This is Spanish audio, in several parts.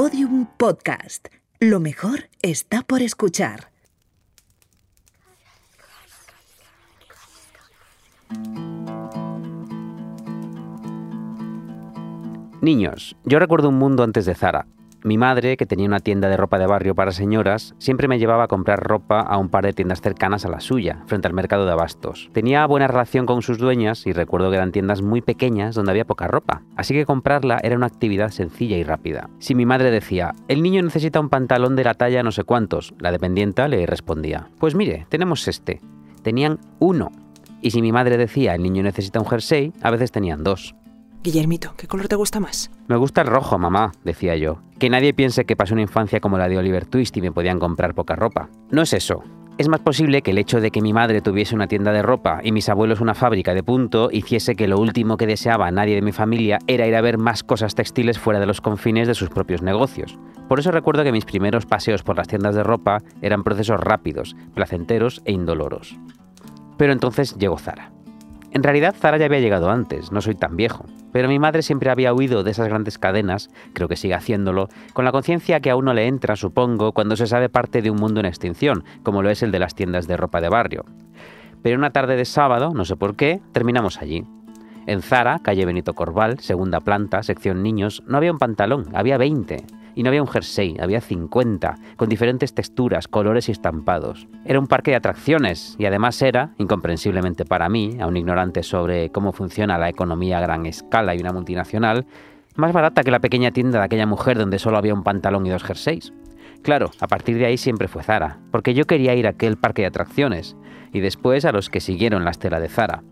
Podium Podcast. Lo mejor está por escuchar. Niños, yo recuerdo un mundo antes de Zara. Mi madre, que tenía una tienda de ropa de barrio para señoras, siempre me llevaba a comprar ropa a un par de tiendas cercanas a la suya, frente al mercado de abastos. Tenía buena relación con sus dueñas y recuerdo que eran tiendas muy pequeñas donde había poca ropa, así que comprarla era una actividad sencilla y rápida. Si mi madre decía, el niño necesita un pantalón de la talla no sé cuántos, la dependienta le respondía, pues mire, tenemos este. Tenían uno. Y si mi madre decía, el niño necesita un jersey, a veces tenían dos. Guillermito, ¿qué color te gusta más? Me gusta el rojo, mamá, decía yo. Que nadie piense que pasé una infancia como la de Oliver Twist y me podían comprar poca ropa. No es eso. Es más posible que el hecho de que mi madre tuviese una tienda de ropa y mis abuelos una fábrica de punto hiciese que lo último que deseaba nadie de mi familia era ir a ver más cosas textiles fuera de los confines de sus propios negocios. Por eso recuerdo que mis primeros paseos por las tiendas de ropa eran procesos rápidos, placenteros e indoloros. Pero entonces llegó Zara. En realidad Zara ya había llegado antes, no soy tan viejo, pero mi madre siempre había huido de esas grandes cadenas, creo que sigue haciéndolo, con la conciencia que a uno le entra, supongo, cuando se sabe parte de un mundo en extinción, como lo es el de las tiendas de ropa de barrio. Pero una tarde de sábado, no sé por qué, terminamos allí. En Zara, calle Benito Corval, segunda planta, sección niños, no había un pantalón, había 20. Y no había un jersey, había 50, con diferentes texturas, colores y estampados. Era un parque de atracciones y además era, incomprensiblemente para mí, a un ignorante sobre cómo funciona la economía a gran escala y una multinacional, más barata que la pequeña tienda de aquella mujer donde solo había un pantalón y dos jerseys. Claro, a partir de ahí siempre fue Zara, porque yo quería ir a aquel parque de atracciones, y después a los que siguieron la estela de Zara.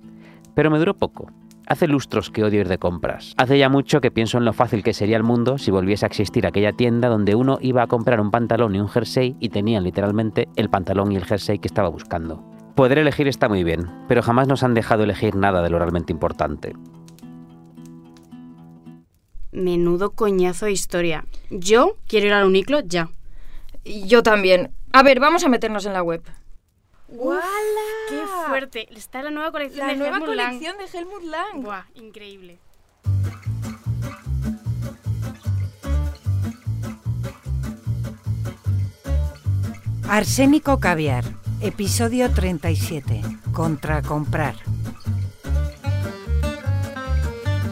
Pero me duró poco. Hace lustros que odio ir de compras. Hace ya mucho que pienso en lo fácil que sería el mundo si volviese a existir aquella tienda donde uno iba a comprar un pantalón y un jersey y tenían literalmente el pantalón y el jersey que estaba buscando. Poder elegir está muy bien, pero jamás nos han dejado elegir nada de lo realmente importante. Menudo coñazo de historia. Yo quiero ir al Uniclo ya. Yo también. A ver, vamos a meternos en la web. ¡Wala! ¡Qué fuerte! Está la nueva colección La de nueva Helmut Lang. colección de Helmut Lang. Buah, increíble. Arsénico Caviar, episodio 37. Contra comprar.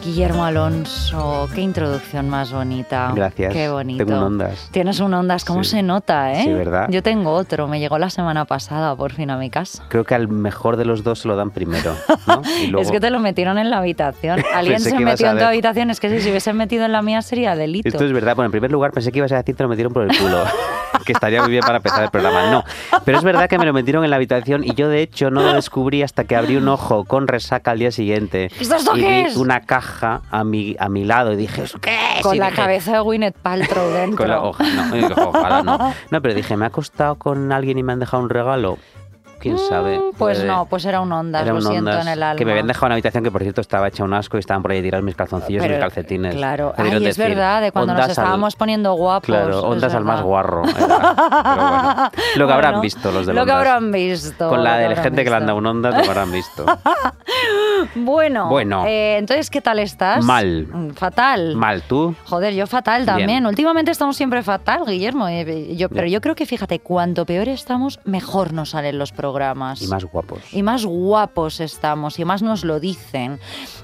Guillermo Alonso, qué introducción más bonita. Gracias. Qué bonito. Tengo un ondas. Tienes un ondas, ¿cómo Sí. se nota, eh? Sí, ¿verdad? Yo tengo otro, me llegó la semana pasada por fin a mi casa. Creo que al mejor de los dos se lo dan primero. ¿no? Y luego- Es que te lo metieron en la habitación. Alguien se metió en tu habitación, es que si se hubiesen metido en la mía sería delito. Esto es verdad. Bueno, en primer lugar pensé que ibas a decir te lo metieron por el culo. que estaría muy bien para empezar el programa. No. Pero es verdad que me lo metieron en la habitación y yo de hecho no lo descubrí hasta que abrí un ojo con resaca al día siguiente. ¿Esto esto y vi es? una caja a mi, a mi lado y dije, ¿eso qué? Con Y la dije, cabeza de Gwyneth Paltrow dentro. Con la hoja, no, ojalá no. No, pero dije, ¿me ha costado con alguien y me han dejado un regalo? ¿Quién sabe? Mm, Pues Puede- no, pues era un ondas, Era lo un siento Ondas en el alma. Que me habían dejado en una habitación que, por cierto, estaba hecha un asco y estaban por ahí tirados mis calzoncillos y Pero, mis calcetines. Claro, ay, es decir, verdad, de cuando nos ondas al- estábamos poniendo guapos. Claro, ondas al más guarro. Pero bueno, lo que habrán Bueno, visto los de Lo que Ondas. habrán visto. Con la lo que de habrán gente que le han visto. dado un ondas, lo que habrán visto. Bueno, Bueno. eh, entonces, ¿qué tal estás? Mal. Mm, Fatal. Mal, tú. Joder, yo fatal también. Bien. Últimamente estamos siempre fatal, Guillermo. eh, yo- pero yo creo que, fíjate, cuanto peor estamos, mejor nos salen los programas. Y más guapos. Y más guapos estamos, y más nos lo dicen.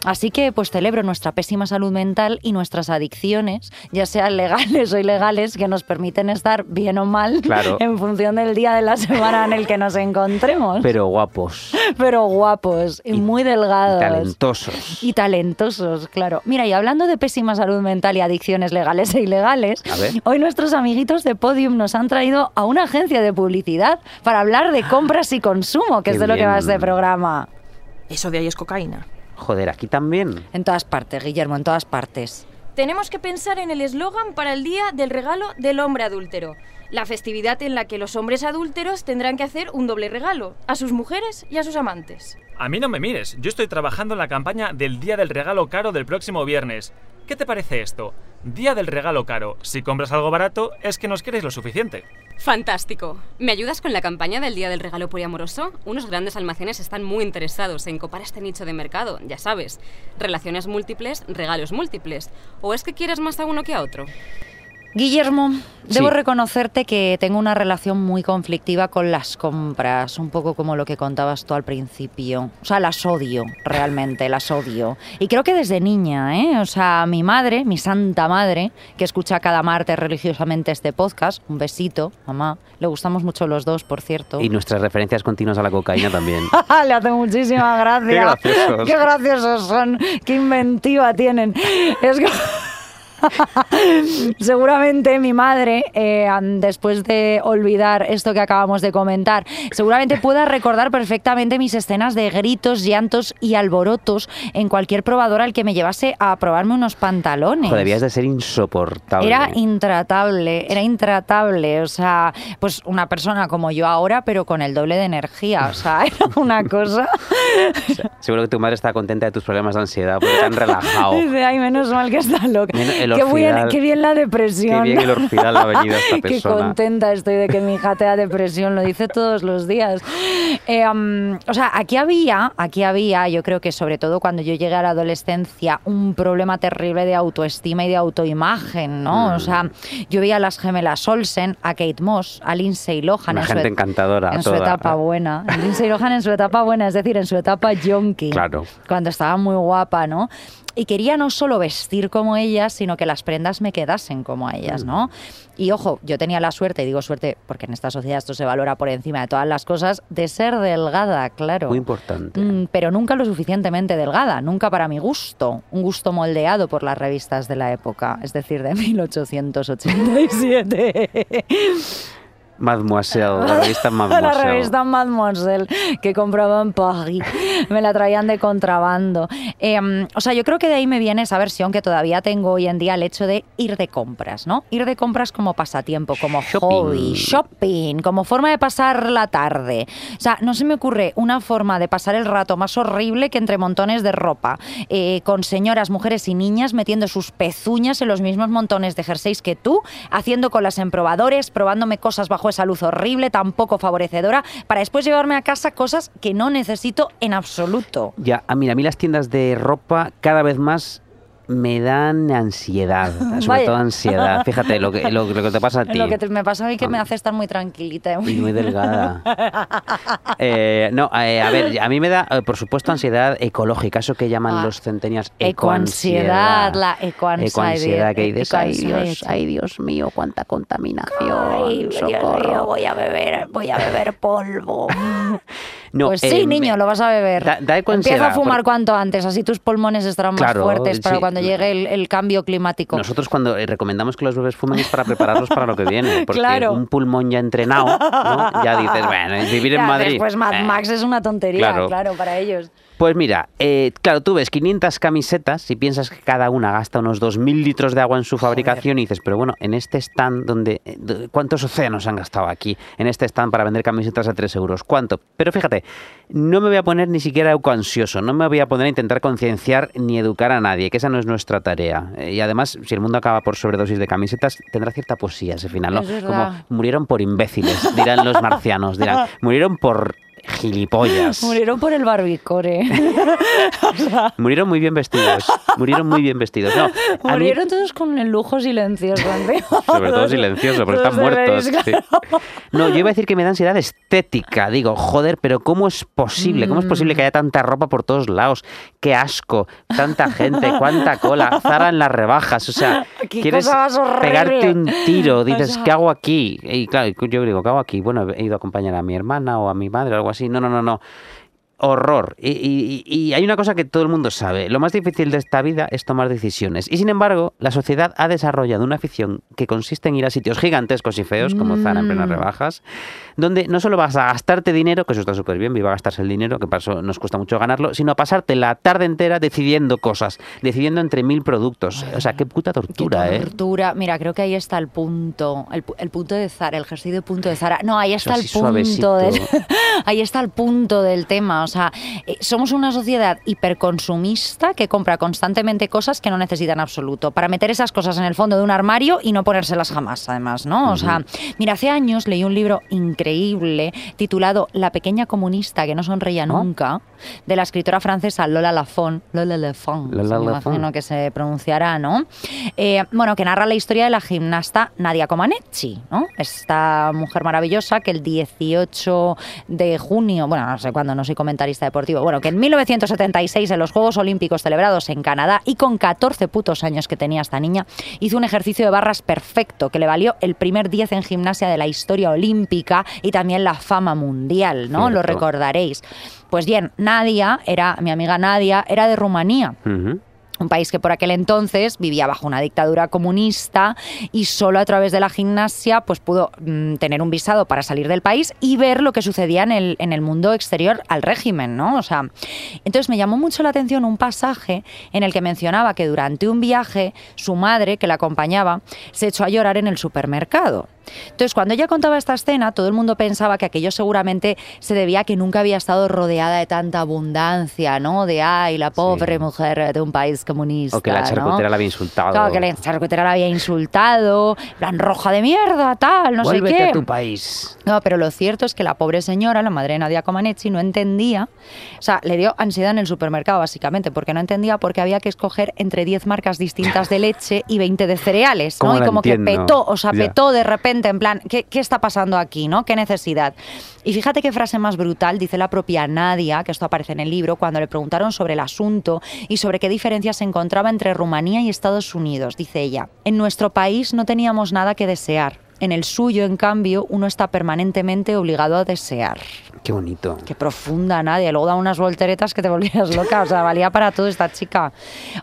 Así que, pues celebro nuestra pésima salud mental y nuestras adicciones, ya sean legales o ilegales, que nos permiten estar bien o mal Claro. en función del día de la semana en el que nos encontremos. Pero guapos. Pero guapos y, Y- muy Y delgados. talentosos. Y talentosos, claro. Mira, y hablando de pésima salud mental y adicciones legales e ilegales, hoy nuestros amiguitos de Podium nos han traído a una agencia de publicidad para hablar de compras y consumo, que Qué es de lo que va bien. este programa. Eso de ahí es cocaína. Joder, aquí también. En todas partes, Guillermo, en todas partes. Tenemos que pensar en el eslogan para el Día del Regalo del Hombre Adúltero. La festividad en la que los hombres adúlteros tendrán que hacer un doble regalo, a sus mujeres y a sus amantes. A mí no me mires, yo estoy trabajando en la campaña del Día del Regalo Caro del próximo viernes. ¿Qué te parece esto? Día del Regalo Caro. Si compras algo barato, es que nos queréis lo suficiente. Fantástico. ¿Me ayudas con la campaña del Día del Regalo Poliamoroso? Unos grandes almacenes están muy interesados en copar este nicho de mercado, ya sabes. Relaciones múltiples, regalos múltiples. ¿O es que quieres más a uno que a otro? Guillermo, debo Sí. reconocerte que tengo una relación muy conflictiva con las compras, un poco como lo que contabas tú al principio. O sea, las odio, realmente, las odio. Y creo que desde niña, ¿eh? O sea, mi madre, mi santa madre, que escucha cada martes religiosamente este podcast, un besito, mamá, le gustamos mucho los dos, por cierto. Y nuestras referencias continuas a la cocaína también. Le hace muchísima gracia. Qué graciosos. Qué graciosos son. Qué inventiva tienen. Es que... seguramente mi madre, eh, después de olvidar esto que acabamos de comentar, seguramente pueda recordar perfectamente mis escenas de gritos, llantos y alborotos en cualquier probador al que me llevase a probarme unos pantalones. Debías de ser insoportable. Era intratable, era intratable. O sea, pues una persona como yo ahora, pero con el doble de energía. O sea, era una cosa. Seguro que tu madre está contenta de tus problemas de ansiedad porque te han relajado. Dice, ay, menos mal que está loca. El qué, bien, qué bien la depresión. Qué bien el orfidal ha venido esta Qué persona. contenta estoy de que mi hija tenga depresión, lo dice todos los días. Eh, um, o sea, aquí había, aquí había, yo creo que sobre todo cuando yo llegué a la adolescencia, un problema terrible de autoestima y de autoimagen, ¿no? Mm. O sea, yo veía a las gemelas Olsen, a Kate Moss, a Lindsay Lohan Una en su gente et- encantadora. en su toda. etapa buena. Lindsay Lohan en su etapa buena, es decir, en su etapa yonki. Claro. Cuando estaba muy guapa, ¿no? Y quería no solo vestir como ellas, sino que las prendas me quedasen como a ellas, ¿no? Y ojo, yo tenía la suerte, y digo suerte porque en esta sociedad esto se valora por encima de todas las cosas, de ser delgada, claro. Muy importante. Mm, pero nunca lo suficientemente delgada, nunca para mi gusto, un gusto moldeado por las revistas de la época, es decir, de 1887. Mademoiselle, la revista La Mademoiselle. revista Mademoiselle que compraba en París. Me la traían de contrabando. Eh, o sea, yo creo que de ahí me viene esa versión que todavía tengo hoy en día, el hecho de ir de compras, ¿no? Ir de compras como pasatiempo, como Shopping. hobby, shopping, como forma de pasar la tarde. O sea, no se me ocurre una forma de pasar el rato más horrible que entre montones de ropa, eh, con señoras, mujeres y niñas metiendo sus pezuñas en los mismos montones de jerseys que tú, haciendo colas en probadores, probándome cosas bajo esa luz horrible, tan poco favorecedora, para después llevarme a casa cosas que no necesito en absoluto. Ya, a mí, a mí las tiendas de ropa cada vez más me dan ansiedad, sobre Vaya. todo ansiedad. Fíjate lo que, lo, lo que te pasa a ti. Lo que te- me pasa a mí que me hace estar muy tranquilita. Y muy delgada. Eh, no, eh, a ver, a mí me da, eh, por supuesto, ansiedad ecológica, eso que llaman Ah. los centenias Ecoansiedad, la ecoansiedad. Ecoansiedad, que dices, ay. Dios, ay Dios mío, cuánta contaminación, Ay, Dios socorro". mío, voy a beber, voy a beber polvo. No, pues sí, eh, niño, lo vas a beber. Da- da Empieza a fumar porque- cuanto antes, así tus pulmones estarán más fuertes para sí. cuando llegue el, el cambio climático. Nosotros cuando eh, recomendamos que los bebés fumen es para prepararlos para lo que viene, porque Claro. un pulmón ya entrenado, ¿no? ya dices, bueno, vivir en Madrid. Después Mad eh, Max es una tontería, claro. claro, para ellos. Pues mira, eh, claro, tú ves 500 camisetas y piensas que cada una gasta unos 2.000 litros de agua en su fabricación y dices, pero bueno, en este stand, donde, eh, ¿cuántos océanos han gastado aquí? En este stand para vender camisetas a 3 euros, ¿cuánto? Pero fíjate, no me voy a poner ni siquiera ecoansioso, no me voy a poner a intentar concienciar ni educar a nadie, que esa no es nuestra tarea. Eh, y además, si el mundo acaba por sobredosis de camisetas, tendrá cierta poesía ese final, ¿no? Es. Como murieron por imbéciles, dirán los marcianos, dirán, murieron por gilipollas. Murieron por el barbicore. Murieron muy bien vestidos. Murieron muy bien vestidos. No, mí- Murieron todos con el lujo silencioso. sobre todo silencioso, porque están muertos. sí. No, yo iba a decir que me da ansiedad estética. Digo, joder, pero ¿cómo es posible? ¿Cómo es posible que haya tanta ropa por todos lados? Qué asco, tanta gente, cuánta cola, Zara en las rebajas. O sea, quieres pegarte un tiro. Dices, O sea- ¿qué hago aquí? Y claro, yo digo, ¿qué hago aquí? Bueno, he ido a acompañar a mi hermana o a mi madre o algo así. No, no, no, no. Horror. Y, y- y hay una cosa que todo el mundo sabe. Lo más difícil de esta vida es tomar decisiones. Y sin embargo, la sociedad ha desarrollado una afición que consiste en ir a sitios gigantescos y feos, como Zara en plenas Mm. rebajas, donde no solo vas a gastarte dinero, que eso está súper bien, viva a gastarse el dinero, que para eso nos cuesta mucho ganarlo, sino a pasarte la tarde entera decidiendo cosas, decidiendo entre mil productos. O sea, qué puta tortura, Qué ¿eh? tortura. Mira, creo que ahí está el punto, el, el punto de Zara, el jersey de punto de Zara. No, ahí está el punto del, ahí está el punto del tema. O sea, eh, somos una sociedad hiperconsumista que compra constantemente cosas que no necesitan absoluto, para meter esas cosas en el fondo de un armario y no ponérselas jamás, además, ¿no? O sea, mira, hace años leí un libro increíble titulado La pequeña comunista que no sonreía nunca, de la escritora francesa Lola Lafont. Lola Lafont, Lola Lafont. imagino que se pronunciará, ¿no? Eh, bueno, que narra la historia de la gimnasta Nadia Comaneci, ¿no? Esta mujer maravillosa que el 18 de junio, bueno, no sé cuándo, no soy comentarista deportivo, bueno, que en 1976 en los Juegos Olímpicos celebrados en Canadá y con 14 putos años que tenía esta niña, hizo un ejercicio de barras perfecto que le valió el primer 10 en gimnasia de la historia olímpica y también la fama mundial, ¿no? Lo recordaréis. Pues bien, Nadia era, mi amiga Nadia, era de Rumanía. Un país que por aquel entonces vivía bajo una dictadura comunista y solo a través de la gimnasia pues pudo mm, tener un visado para salir del país y ver lo que sucedía en el, en el mundo exterior al régimen, ¿no? O sea, entonces me llamó mucho la atención un pasaje en el que mencionaba que durante un viaje su madre, que la acompañaba, se echó a llorar en el supermercado. Entonces, cuando ella contaba esta escena, todo el mundo pensaba que aquello seguramente se debía a que nunca había estado rodeada de tanta abundancia, ¿no? De, ay, la pobre mujer de un país comunista. O que la ¿no? charcutera la había insultado. Claro, que la charcutera la había insultado, plan roja de mierda, tal, no Vuélvete sé qué. a tu país. No, pero lo cierto es que la pobre señora, la madre de Nadia Comaneci, no entendía, o sea, le dio ansiedad en el supermercado básicamente, porque no entendía por qué había que escoger entre 10 marcas distintas de leche y 20 de cereales, ¿no? ¿Cómo Y como que entiendo? petó, o sea, Ya. petó de repente en plan, ¿qué, qué está pasando aquí, no? ¿Qué necesidad? Y fíjate qué frase más brutal dice la propia Nadia, que esto aparece en el libro, cuando le preguntaron sobre el asunto y sobre qué diferencia se encontraba entre Rumanía y Estados Unidos. Dice ella, en nuestro país no teníamos nada que desear. En el suyo, en cambio, uno está permanentemente obligado a desear. Qué bonito. Qué profunda, Nadia. Luego da unas volteretas que te volvías loca. O sea, valía para todo esta chica.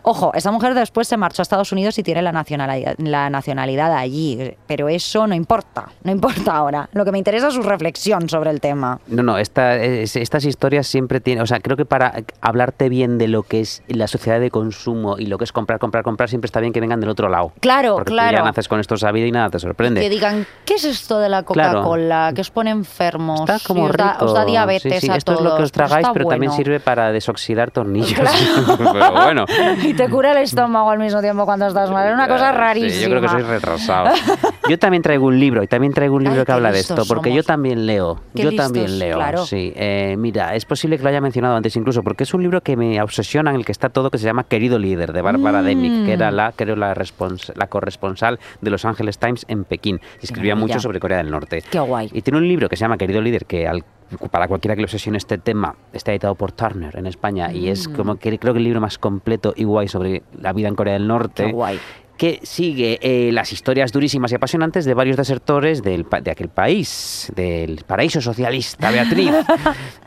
Ojo, esta mujer después se marchó a Estados Unidos y tiene la nacionalidad, la nacionalidad allí. Pero eso no importa. No importa ahora. Lo que me interesa es su reflexión sobre el tema. No, no, esta- es- estas historias siempre tienen, o sea, creo que para hablarte bien de lo que es la sociedad de consumo y lo que es comprar, comprar, comprar, siempre está bien que vengan del otro lado. Claro, Porque tú claro. ya naces con esto sabido y nada te sorprende. Que digan, ¿qué es esto de la Claro. Coca-Cola? Que os pone enfermos. Está como y os da, rico. os da diabetes Sí, sí, a Esto es lo que os tragáis, pero también sirve para desoxidar tornillos. pero bueno. Y te cura el estómago al mismo tiempo cuando estás mal. Es una cosa Sí, rarísima. yo creo que sois retrasados. Yo también traigo un libro y también traigo un libro Ay, que habla de esto, porque yo también leo. Qué yo listos, también leo. claro. Sí, Eh, mira, es posible que lo haya mencionado antes incluso, porque es un libro que me obsesiona en el que está todo, que se llama Querido Líder, de Bárbara Mm. Demick, que era la, creo, la, respons- la corresponsal de Los Angeles Times en Pekín. Y escribía maravilla. mucho sobre Corea del Norte. Qué guay. Y tiene un libro que se llama Querido Líder, que al- para cualquiera que le obsesione este tema, está editado por Turner en España y es Mm. como que creo que el libro más completo y guay sobre la vida en Corea del Norte Qué guay. Que sigue eh, las historias durísimas y apasionantes de varios desertores del, de aquel país, del paraíso socialista, Beatriz.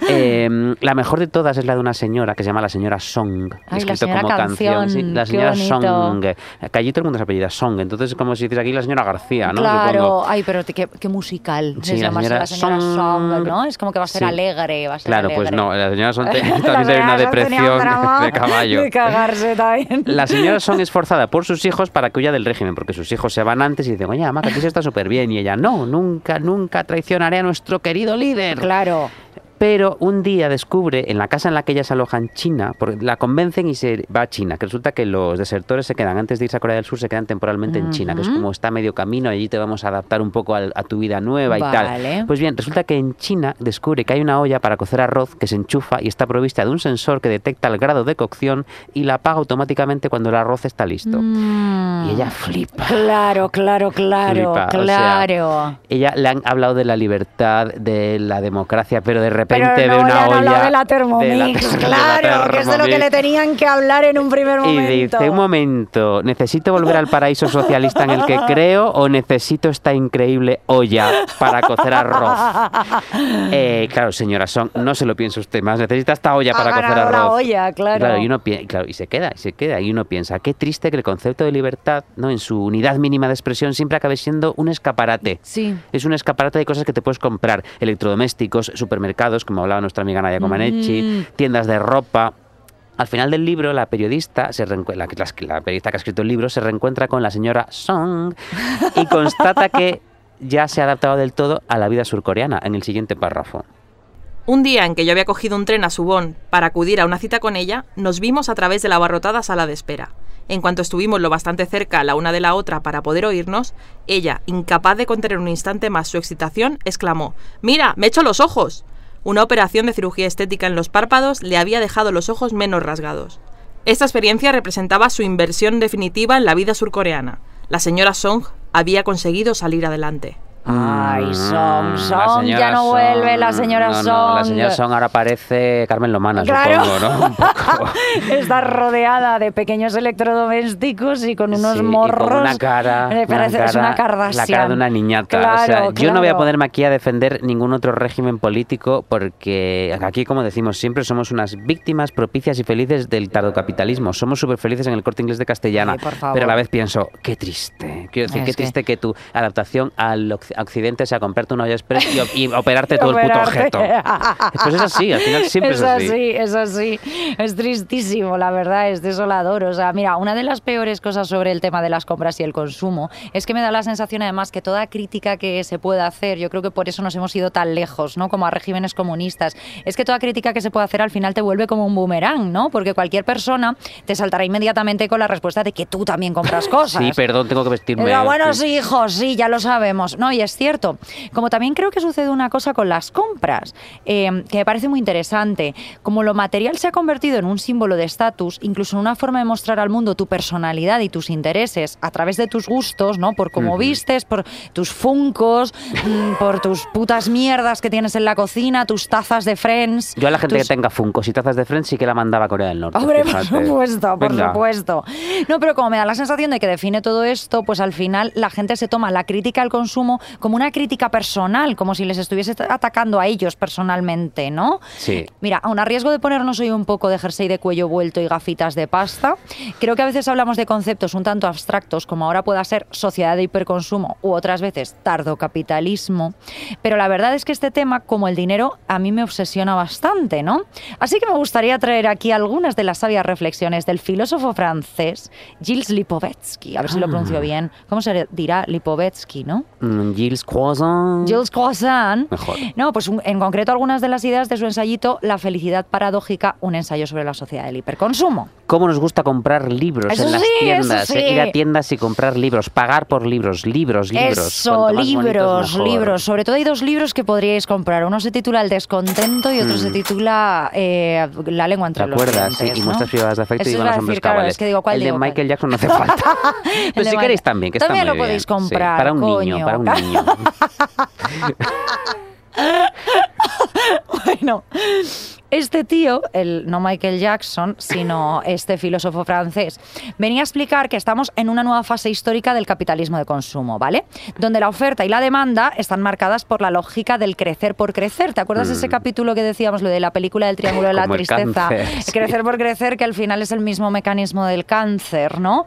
Eh, la mejor de todas es la de una señora que se llama la señora Song, Ay, la escrito señora como canción. sí, canción, la qué señora. Song. Allí todo el mundo se apellida Song, entonces es como si dices aquí la señora García, ¿no? Claro, Supongo. ay, pero qué, qué musical. Sí, es la señora la señora Song. Song, ¿no? Es como que va a ser Sí. alegre, va a ser Claro, pues alegre. no, la señora Song La también tiene una un depresión drama de caballo. De cagarse también. La señora Song es forzada por sus hijos para que huya del régimen, porque sus hijos se van antes y dicen, oye, mamá, aquí se está súper bien. Y ella, no, nunca, nunca traicionaré a nuestro querido líder. Claro. Pero un día descubre en la casa en la que ella se aloja en China, porque la convencen y se va a China, que resulta que los desertores se quedan, antes de irse a Corea del Sur, se quedan temporalmente en China, que es como está medio camino, allí te vamos a adaptar un poco a, tu vida nueva y Vale. tal. Pues bien, resulta que en China descubre que hay una olla para cocer arroz que se enchufa y está provista de un sensor que detecta el grado de cocción y la apaga automáticamente cuando el arroz está listo. Mm. Y ella flipa. Claro, claro, claro, Flipa, o sea, claro. Ella le han hablado de la libertad, de la democracia, pero de repente Pero no le una olla de la Thermomix, de la- de la claro, que es de lo que le Thermomix. tenían que hablar en un primer Y momento. dice, un momento, ¿necesito volver al paraíso socialista en el que creo o necesito esta increíble olla para cocer arroz? Eh, claro, señora Song, no se lo piensa usted más, necesita esta olla para cocer arroz. la olla, claro. y, uno claro, y se queda, y se queda, y uno piensa, qué triste que el concepto de libertad, ¿no? en su unidad mínima de expresión, siempre acabe siendo un escaparate. Sí. Es un escaparate de cosas que te puedes comprar, electrodomésticos, supermercados, como hablaba nuestra amiga Nadia Comaneci, Mm. tiendas de ropa. Al final del libro, la periodista, se reencue- la, la- la periodista que ha escrito el libro, se reencuentra con la señora Song y constata que ya se ha adaptado del todo a la vida surcoreana en el siguiente párrafo. Un día en que yo había cogido un tren a Subón para acudir a una cita con ella, nos vimos a través de la abarrotada sala de espera. En cuanto estuvimos lo bastante cerca la una de la otra para poder oírnos, ella, incapaz de contener un instante más su excitación, exclamó: ¡Mira, me echo los ojos! Una operación de cirugía estética en los párpados le había dejado los ojos menos rasgados. Esta experiencia representaba su inversión definitiva en la vida surcoreana. La señora Song había conseguido salir adelante. Ay, Mm, Song, la Song, ya no vuelve la señora No, Song. la señora Song ahora parece Carmen Lomana, Claro. supongo, ¿no? Un poco. Está rodeada de pequeños electrodomésticos y con unos Sí, y morros. con una cara, Me parece una es una Kardashian. La cara de una niñata. Claro, o sea, yo no voy a ponerme aquí a defender ningún otro régimen político porque aquí, como decimos siempre, somos unas víctimas propicias y felices del tardocapitalismo. Somos súper felices en el corte inglés de Castellana. Favor. pero a la vez pienso, qué triste. Quiero decir, Es qué que- triste que tu adaptación al occ- occidente sea comprarte una olla express y, operarte todo el puto objeto. Pues es así, al final siempre es, es así. así, es así. Es tristísimo, la verdad, es desolador. O sea, mira, una de las peores cosas sobre el tema de las compras y el consumo es que me da la sensación, además, que toda crítica que se pueda hacer, yo creo que por eso nos hemos ido tan lejos, ¿no? Como a regímenes comunistas, es que toda crítica que se pueda hacer al final te vuelve como un boomerang, ¿no? Porque cualquier persona te saltará inmediatamente con la respuesta de que tú también compras cosas. Sí, perdón, tengo que vestirme. Pero bueno, sí, hijos, sí, ya lo sabemos. No, y es cierto. Como también creo que sucede una cosa con las compras, eh, que me parece muy interesante. Como lo material se ha convertido en un símbolo de estatus, incluso en una forma de mostrar al mundo tu personalidad y tus intereses a través de tus gustos, ¿no? Por cómo vistes, por tus funcos, mm, por tus putas mierdas que tienes en la cocina, tus tazas de Friends. Yo a la gente tus- que tenga funcos y tazas de Friends sí que la mandaba a Corea del Norte. Hombre, por supuesto, por Venga. supuesto. No, pero como me da la sensación de que define todo esto, pues al final la gente se toma la crítica al consumo como una crítica personal, como si les estuviese atacando a ellos personalmente, ¿no? Sí. Mira, aun a riesgo de ponernos hoy un poco de jersey de cuello vuelto y gafitas de pasta, creo que a veces hablamos de conceptos un tanto abstractos, como ahora pueda ser sociedad de hiperconsumo u otras veces tardocapitalismo, pero la verdad es que este tema, como el dinero, a mí me obsesiona bastante, ¿no? Así que me gustaría traer aquí algunas de las sabias reflexiones del filósofo francés Gilles Lipovetsky, a ver si lo pronuncio bien. ¿Cómo se dirá Lipovetsky, no? Mm, Gilles Croissant. Gilles Croissant. Mejor. No, pues un- en concreto algunas de las ideas de su ensayito La felicidad paradójica, un ensayo sobre la sociedad del hiperconsumo. ¿Cómo nos gusta comprar libros Eso en las sí, tiendas? sí. Ir a tiendas y comprar libros, pagar por libros, libros, libros. Eso, más bonitos, libros, libros. Sobre todo hay dos libros que podríais comprar. Uno se titula El descontento y otro se titula eh, La lengua ¿Te entre los acuerdas? Sí, dientes. y ¿no? muestras privadas de afecto Eso y van los hombres claro, cabales. es que digo, ¿cuál El de digo? Michael Jackson no hace falta. Pero de si queréis también, que está También muy lo podéis bien. Sí, comprar, para un niño, coño. para un niño. Bueno, este tío, el, no Michael Jackson, sino este filósofo francés, venía a explicar que estamos en una nueva fase histórica del capitalismo de consumo, ¿vale? Donde la oferta y la demanda están marcadas por la lógica del crecer por crecer. ¿Te acuerdas de ese capítulo que decíamos, lo de la película del Triángulo de la Mm. El Tristeza? cáncer, sí. Crecer por crecer, que al final es el mismo mecanismo del cáncer, ¿no?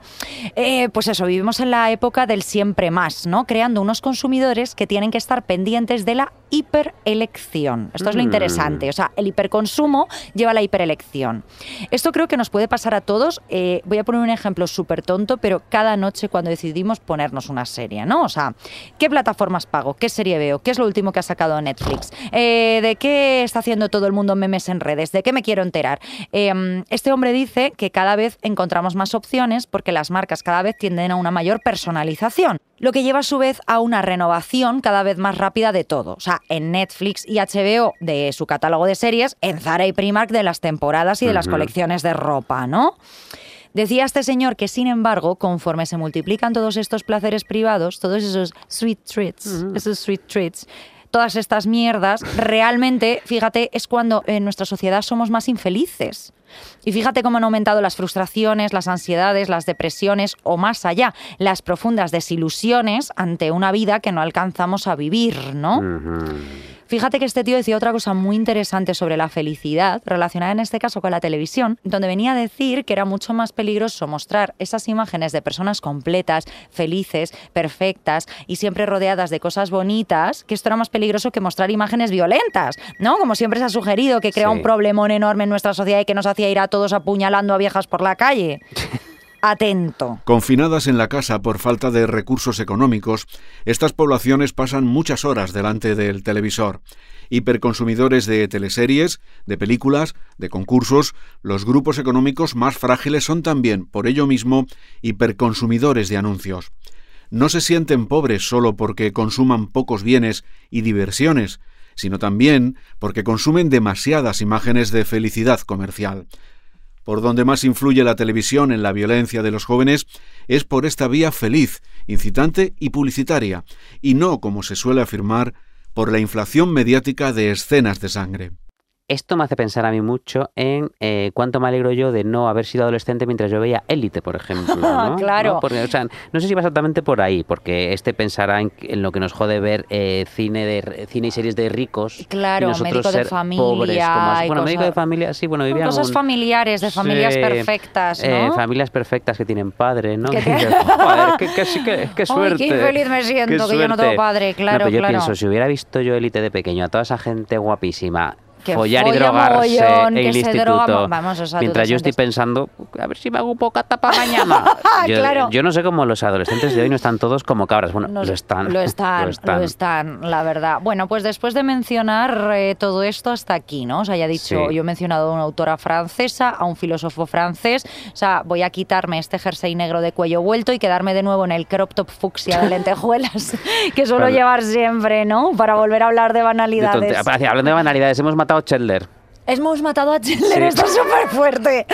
Eh, pues eso, vivimos en la época del siempre más, ¿no? Creando unos consumidores que tienen que estar pendientes de la hiperelección. Esto es lo Mm. interesante. O sea, el hiperconsumo lleva a la hiperelección. Esto creo que nos puede pasar a todos. Eh, voy a poner un ejemplo súper tonto, pero cada noche cuando decidimos ponernos una serie, ¿no? O sea, ¿qué plataformas pago? ¿Qué serie veo? ¿Qué es lo último que ha sacado Netflix? Eh, ¿De qué está haciendo todo el mundo memes en redes? ¿De qué me quiero enterar? Eh, este hombre dice que cada vez encontramos más opciones porque las marcas cada vez tienden a una mayor personalización lo que lleva a su vez a una renovación cada vez más rápida de todo. O sea, en Netflix y HBO de su catálogo de series, en Zara y Primark de las temporadas y de las colecciones de ropa, ¿no? Decía este señor que, sin embargo, conforme se multiplican todos estos placeres privados, todos esos sweet treats, esos sweet treats, todas estas mierdas, realmente, fíjate, es cuando en nuestra sociedad somos más infelices. Y fíjate cómo han aumentado las frustraciones, las ansiedades, las depresiones o más allá, las profundas desilusiones ante una vida que no alcanzamos a vivir, ¿no? Fíjate que este tío decía otra cosa muy interesante sobre la felicidad, relacionada en este caso con la televisión, donde venía a decir que era mucho más peligroso mostrar esas imágenes de personas completas, felices, perfectas y siempre rodeadas de cosas bonitas, que esto era más peligroso que mostrar imágenes violentas, ¿no? Como siempre se ha sugerido que crea Sí. un problemón enorme en nuestra sociedad y que nos hacía ir a todos apuñalando a viejas por la calle. Atento. Confinadas en la casa por falta de recursos económicos, estas poblaciones pasan muchas horas delante del televisor hiperconsumidores de teleseries, de películas, de concursos, los grupos económicos más frágiles son también, por ello mismo, hiperconsumidores de anuncios. No se sienten pobres solo porque consuman pocos bienes y diversiones, sino también porque consumen demasiadas imágenes de felicidad comercial. Por donde más influye la televisión en la violencia de los jóvenes es por esta vía feliz, incitante y publicitaria, y no, como se suele afirmar, por la inflación mediática de escenas de sangre. Esto me hace pensar a mí mucho en eh, cuánto me alegro yo de no haber sido adolescente mientras yo veía Élite, por ejemplo. ¿no? Claro. ¿No? Porque, o sea, no sé si va exactamente por ahí, porque este pensará en, en lo que nos jode ver eh, cine de cine y series de ricos. Claro, y nosotros médico de ser familia pobres. Como así. bueno, médico cosas- de familia, sí, bueno, vivían Cosas un- familiares, de familias Sí, perfectas, ¿no? eh, familias perfectas que tienen padre, ¿no? Que- te- joder, qué, qué- qué- qué Ay, suerte. qué infeliz me siento qué que yo no tengo suerte. padre, claro, No, pero yo claro. pienso, si hubiera visto yo Élite de pequeño, a toda esa gente guapísima, Que follar y drogarse mogollón, en el instituto, vamos, o sea, mientras yo estoy pensando, a ver si me hago un poco tapa mañana. yo, Claro. yo no sé cómo los adolescentes de hoy no están todos como cabras. Bueno, No lo están. Lo están, lo están. lo están, la verdad. Bueno, pues después de mencionar eh, todo esto hasta aquí, ¿no? O sea, ya he dicho, Sí. yo he mencionado a una autora francesa, a un filósofo francés. O sea, voy a quitarme este jersey negro de cuello vuelto y quedarme de nuevo en el crop top fucsia de lentejuelas que suelo llevar siempre, ¿no? Para volver a hablar de De banalidades. Hablando de banalidades, hemos matado a Chandler. Hemos matado a Chandler, Sí. esto es súper fuerte.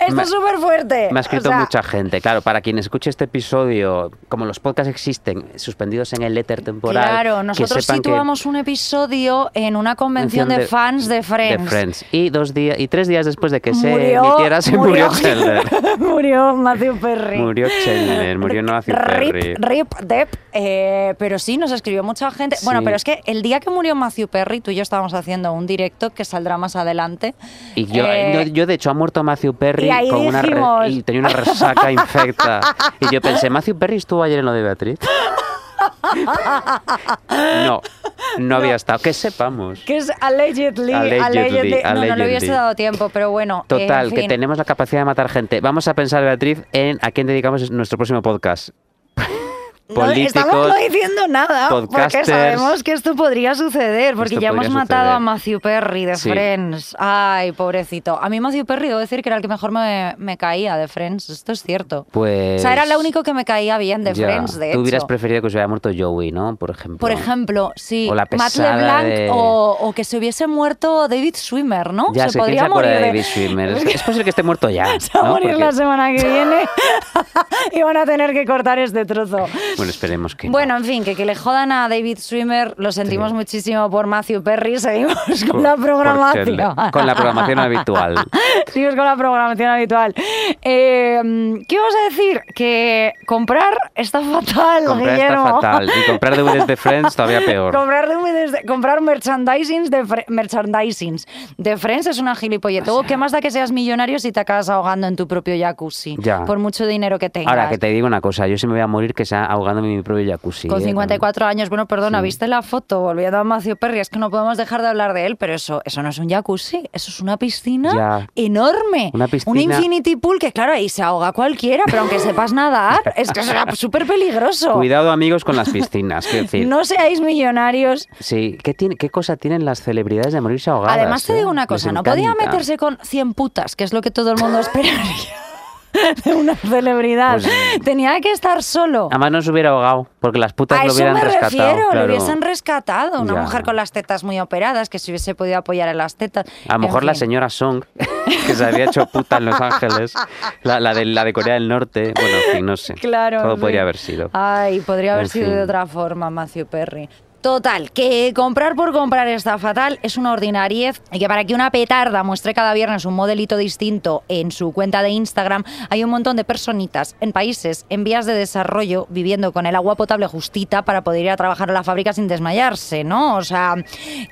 Esto es súper fuerte. Me ha O escrito sea, mucha gente. Claro, para quien escuche este episodio, como los podcasts existen, suspendidos en el éter temporal. Claro, nosotros que- situamos un episodio en una convención de, fans de Friends. de Friends. Y dos días y tres días después de que se Murió- emitiera se murió, Chandler. murió Matthew Perry. murió Chandler, murió Matthew Perry. Rip, rip, dep. Eh, pero sí, nos escribió mucha gente. Bueno, pero es que el día que murió Matthew Perry, tú y yo estábamos haciendo un directo que saldrá más adelante. Y yo, Eh, yo, yo, de hecho, ha muerto Matthew Perry ahí con una re- dijimos- y tenía una resaca infecta. Y yo pensé, ¿Matthew Perry estuvo ayer en lo de Beatriz? No, no había estado. Que sepamos. Que es allegedly, Allegedly, allegedly. No, no le hubiese dado tiempo, pero bueno. Total, en que tenemos la capacidad de matar gente. Vamos a pensar, Beatriz, en a quién dedicamos nuestro próximo podcast. No estamos no diciendo nada, porque sabemos que esto podría suceder, porque ya hemos matado suceder. a Matthew Perry de Sí. Friends. Ay, pobrecito. A mí Matthew Perry, debo decir que era el que mejor me, me caía de Friends, esto es cierto. Pues. O sea, era el único que me caía bien de ya, Friends, de Tú hubieras preferido que se hubiera muerto Joey, ¿no? Por ejemplo. Por ejemplo, sí, O la Matt pesada LeBlanc de- o, o que se hubiese muerto David Schwimmer, ¿no? Ya se sé, ¿quién podría morir de David Schwimmer? Es, es posible que esté muerto ya. Se va a morir Porque- la semana que viene y van a tener que cortar este trozo. Bueno, esperemos que. no. Bueno, en fin, que, que le jodan a David Schwimmer, lo sentimos muchísimo por Matthew Perry, seguimos con la Por programación. Chandler, con la programación habitual. Seguimos con la programación habitual. Eh, ¿Qué vamos a decir? Que comprar está fatal, Comprar Guillermo. está fatal. Y comprar DVDs de Friends todavía peor. Comprar, DVDs de- comprar merchandisings de, Fre- merchandisings de Friends es una gilipollez. Luego, ¿qué más da que seas millonario si te acabas ahogando en tu propio jacuzzi? Ya. Por mucho dinero que tengas. Ahora, que te digo una cosa. Yo sí me voy a morir que sea ahogándome en mi propio jacuzzi. Con ¿eh? 54 años, bueno, perdona, Sí. ¿viste la foto? Volviendo a Matthew Perry, es que no podemos dejar de hablar de él, pero eso, eso no es un jacuzzi, eso es una piscina Ya. enorme. Una piscina- Un infinity pool que, claro, ahí se ahoga cualquiera, pero aunque sepas nadar, es que será súper peligroso. Cuidado, amigos, con las piscinas. Quiero decir, No seáis millonarios. sí, ¿qué, tiene, ¿qué cosa tienen las celebridades de morirse ahogadas? Además, te eh? digo una Les cosa, no podía meterse con 100 putas, que es lo que todo el mundo esperaría de una celebridad. Pues- Tenía que estar solo. Además, no se hubiera ahogado, porque las putas A lo eso hubieran me rescatado. refiero, claro. lo hubiesen rescatado. Una Ya. mujer con las tetas muy operadas, que se hubiese podido apoyar en las tetas. A lo mejor la señora Song, que se había hecho puta en Los Ángeles, la, la de, la de Corea del Norte, bueno, en fin, no sé. Claro. Todo sí. podría haber sido. Ay, podría haber En sido de otra forma, Matthew Perry. Total, que comprar por comprar está fatal, es una ordinariez y que para que una petarda muestre cada viernes un modelito distinto en su cuenta de Instagram, hay un montón de personitas en países en vías de desarrollo viviendo con el agua potable justita para poder ir a trabajar a la fábrica sin desmayarse, ¿no? O sea,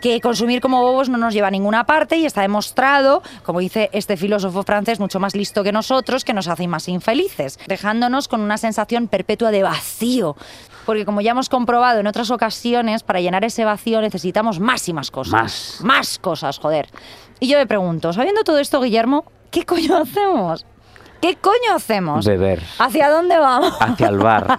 que consumir como bobos no nos lleva a ninguna parte y está demostrado, como dice este filósofo francés mucho más listo que nosotros, que nos hace más infelices, dejándonos con una sensación perpetua de vacío. Porque como ya hemos comprobado en otras ocasiones, para llenar ese vacío necesitamos más y más cosas. Más. Más cosas, joder. Y yo me pregunto, sabiendo todo esto, Guillermo, ¿qué coño hacemos? ¿Qué coño hacemos? Beber. ¿Hacia dónde vamos? Hacia el bar.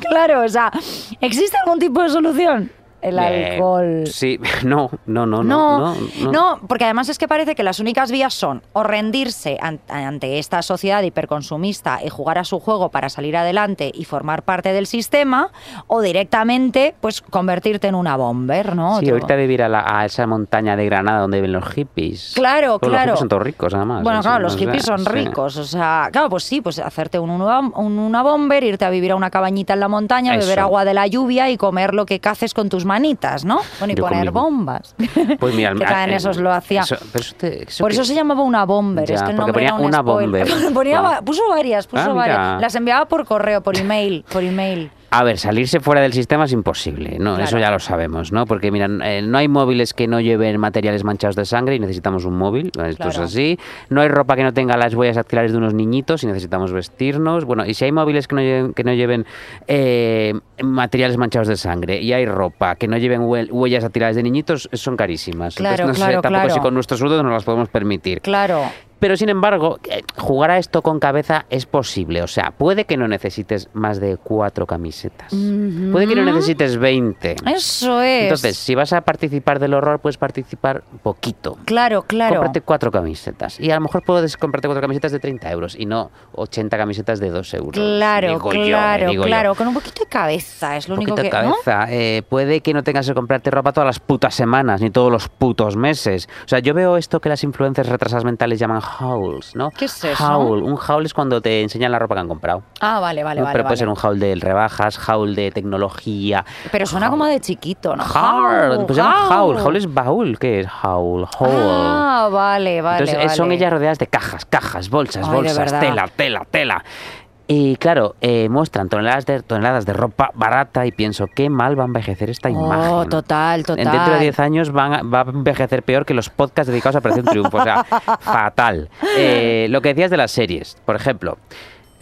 claro, o sea, ¿existe algún tipo de solución? El Eh, alcohol. Sí, no, no, no, no. No, no, no, porque además es que parece que las únicas vías son o rendirse an- ante esta sociedad hiperconsumista y jugar a su juego para salir adelante y formar parte del sistema, o directamente, pues convertirte en una bomber, ¿no? Sí, ahorita vivir a, la- a esa montaña de Granada donde viven los hippies. Claro, Pues Los claro. hippies son todos ricos, además. Bueno, eso claro, los es hippies son sí. ricos, o sea, claro, pues sí, pues hacerte un, una, un- una bomber, irte a vivir a una cabañita en la montaña, beber agua de la lluvia y comer lo que caces con tus manitas, ¿no? Bueno, y Yo poner conmigo. bombas. Pues mira, que cada en eh, esos lo hacía. eso- pero eso te- eso Por que- eso se llamaba una bomber, Ya, es que el nombre era ponía un una spoiler. bomber. Ponía puso varias, puso Ah, varias. Las enviaba por correo, por email, por email. A ver, salirse fuera del sistema es imposible, ¿no? Claro. Eso ya lo sabemos, ¿no? Porque, mira, eh, no hay móviles que no lleven materiales manchados de sangre y necesitamos un móvil, esto es Claro. así. No hay ropa que no tenga las huellas dactilares de unos niñitos y necesitamos vestirnos. Bueno, y si hay móviles que no lleven, que no lleven eh, materiales manchados de sangre y hay ropa que no lleven hue- huellas dactilares de niñitos, son carísimas. Claro, Entonces, no sé claro, tampoco si con nuestros sueldos nos las podemos permitir. Claro. Pero sin embargo, eh, jugar a esto con cabeza es posible. O sea, puede que no necesites más de cuatro camisetas. Puede que no necesites 20. Eso es. Entonces, si vas a participar del horror, puedes participar poquito. Claro, claro. Cómprate cuatro camisetas. Y a lo mejor puedes comprarte cuatro camisetas de 30 euros y no 80 camisetas de 2 euros. Claro, Digo yo, claro, yo. claro. Con un poquito de cabeza, es lo Un único poquito que. de ¿no? cabeza. Eh, puede que no tengas que comprarte ropa todas las putas semanas, ni todos los putos meses. O sea, yo veo esto que las influencers retrasadas mentales llaman hauls, ¿no? ¿Qué es eso? Haul. Un haul es cuando te enseñan la ropa que han comprado. Ah, vale, vale, ¿no? vale. Pero puede ser un haul de rebajas, haul de tecnología. Pero suena como de chiquito, ¿no? Haul. Pues se llama haul. haul. Haul es baúl. ¿Qué es haul? Haul. Ah, vale, vale. Entonces son ellas rodeadas de cajas, cajas, bolsas, Ay, bolsas, tela, tela, tela. Y claro, eh, muestran toneladas de, toneladas de ropa barata y pienso, qué mal va a envejecer esta Oh, imagen. total, total. En dentro de 10 años van a- va a envejecer peor que los podcasts dedicados a Operación Triunfo. O sea, fatal. Eh, lo que decías de las series, por ejemplo.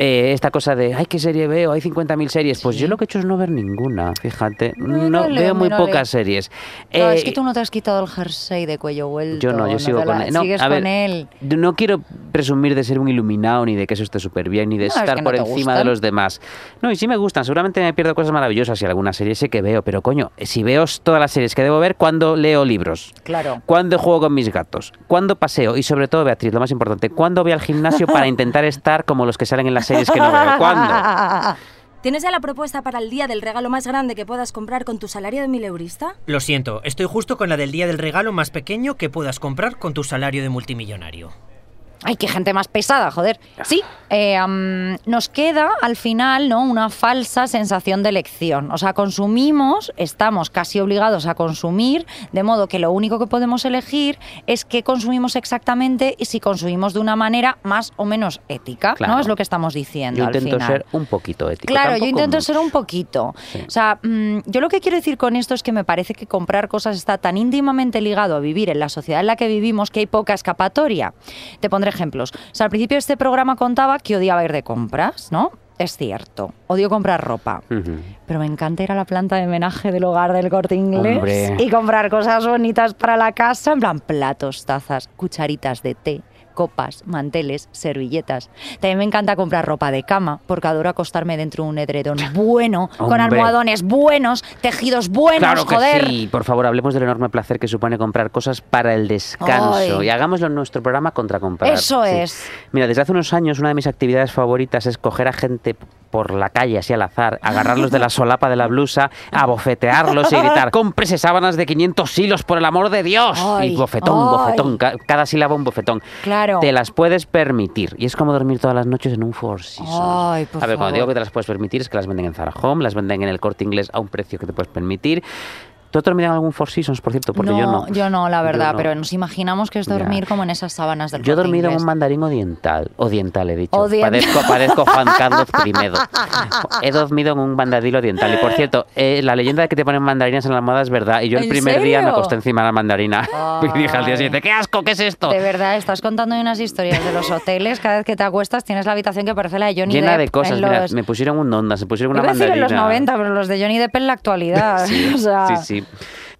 Eh, esta cosa de, ay, ¿qué serie veo? Hay 50.000 series. Pues yo lo que he hecho es no ver ninguna, fíjate. No, veo muy pocas series. No, es Eh, que tú no te has quitado el jersey de cuello vuelto. yo no, yo sigo con la- él. No, Sigues a ver, con él. No quiero presumir de ser un iluminado ni de que eso esté súper bien ni de es estar que por encima de los demás. No, y sí me gustan. Seguramente me pierdo cosas maravillosas y alguna serie sé que veo, pero coño, si veo todas las series que debo ver, ¿cuándo leo libros? Claro. ¿Cuándo juego con mis gatos? ¿Cuándo paseo? Y sobre todo, Beatriz, lo más importante, ¿cuándo voy al gimnasio para intentar estar como los que salen en las series que no veo? ¿Cuándo? ¿Tienes ya la propuesta para el día del regalo más grande que puedas comprar con tu salario de mileurista? Lo siento, estoy justo con la del día del regalo más pequeño que puedas comprar con tu salario de multimillonario. Ay, qué gente más pesada, joder. Sí, eh, nos queda al final ¿no? una falsa sensación de elección. O sea, consumimos, estamos casi obligados a consumir, de modo que lo único que podemos elegir es qué consumimos exactamente y si consumimos de una manera más o menos ética, Claro. ¿no? Es lo que estamos diciendo Yo al intento final. ser un poquito ético. Claro, yo intento mucho. ser un poquito. O sea, mm, yo lo que quiero decir con esto es que me parece que comprar cosas está tan íntimamente ligado a vivir en la sociedad en la que vivimos que hay poca escapatoria. Te pondré ejemplos. O sea, al principio este programa contaba que odiaba ir de compras, ¿no? Es cierto, odio comprar ropa. Pero me encanta ir a la planta de homenaje del hogar del corte inglés Hombre. y comprar cosas bonitas para la casa, en plan platos, tazas, cucharitas de té, copas, manteles, servilletas. También me encanta comprar ropa de cama porque adoro acostarme dentro de un edredón bueno, con almohadones buenos, tejidos buenos, Claro que joder. sí. Por favor, hablemos del enorme placer que supone comprar cosas para el descanso. Ay. Y hagámoslo en nuestro programa contra comprar. Eso Sí. es. Mira, desde hace unos años una de mis actividades favoritas es coger a gente por la calle así al azar, agarrarlos de la solapa de la blusa, abofetearlos y gritar, cómprese sábanas de 500 hilos por el amor de Dios. Ay, y bofetón, ay. bofetón, ca- cada sílaba un bofetón. Claro. Te las puedes permitir. Y es como dormir todas las noches en un Four Seasons. Ay, por a ver, cuando digo que te las puedes permitir es que las venden en Zara Home, las venden en el corte inglés a un precio que te puedes permitir. ¿Tú has dormido en algún Four Seasons, por cierto? Porque yo no. la Yo verdad, no. pero nos imaginamos que es Ya. dormir como en esas sábanas del Yo he dormido en un mandarín oriental. Oriental, he dicho. Oriental. Padezco, padezco Juan Carlos I. He dormido en un mandarín oriental. Y por cierto, eh, la leyenda de que te ponen mandarinas en la almohada es verdad. Y yo el ¿En primer día me acosté encima de la mandarina. Y dije al día siguiente, ¡qué asco! ¿Qué es esto? De verdad, estás contando unas historias de los hoteles. Cada vez que te acuestas tienes la habitación que parece la de Johnny Llena Depp. de cosas. Mira, me pusieron un onda, se pusieron una mandarina. en los 90, pero los de Johnny Depp en la actualidad. Sí, o sea, sí, sí.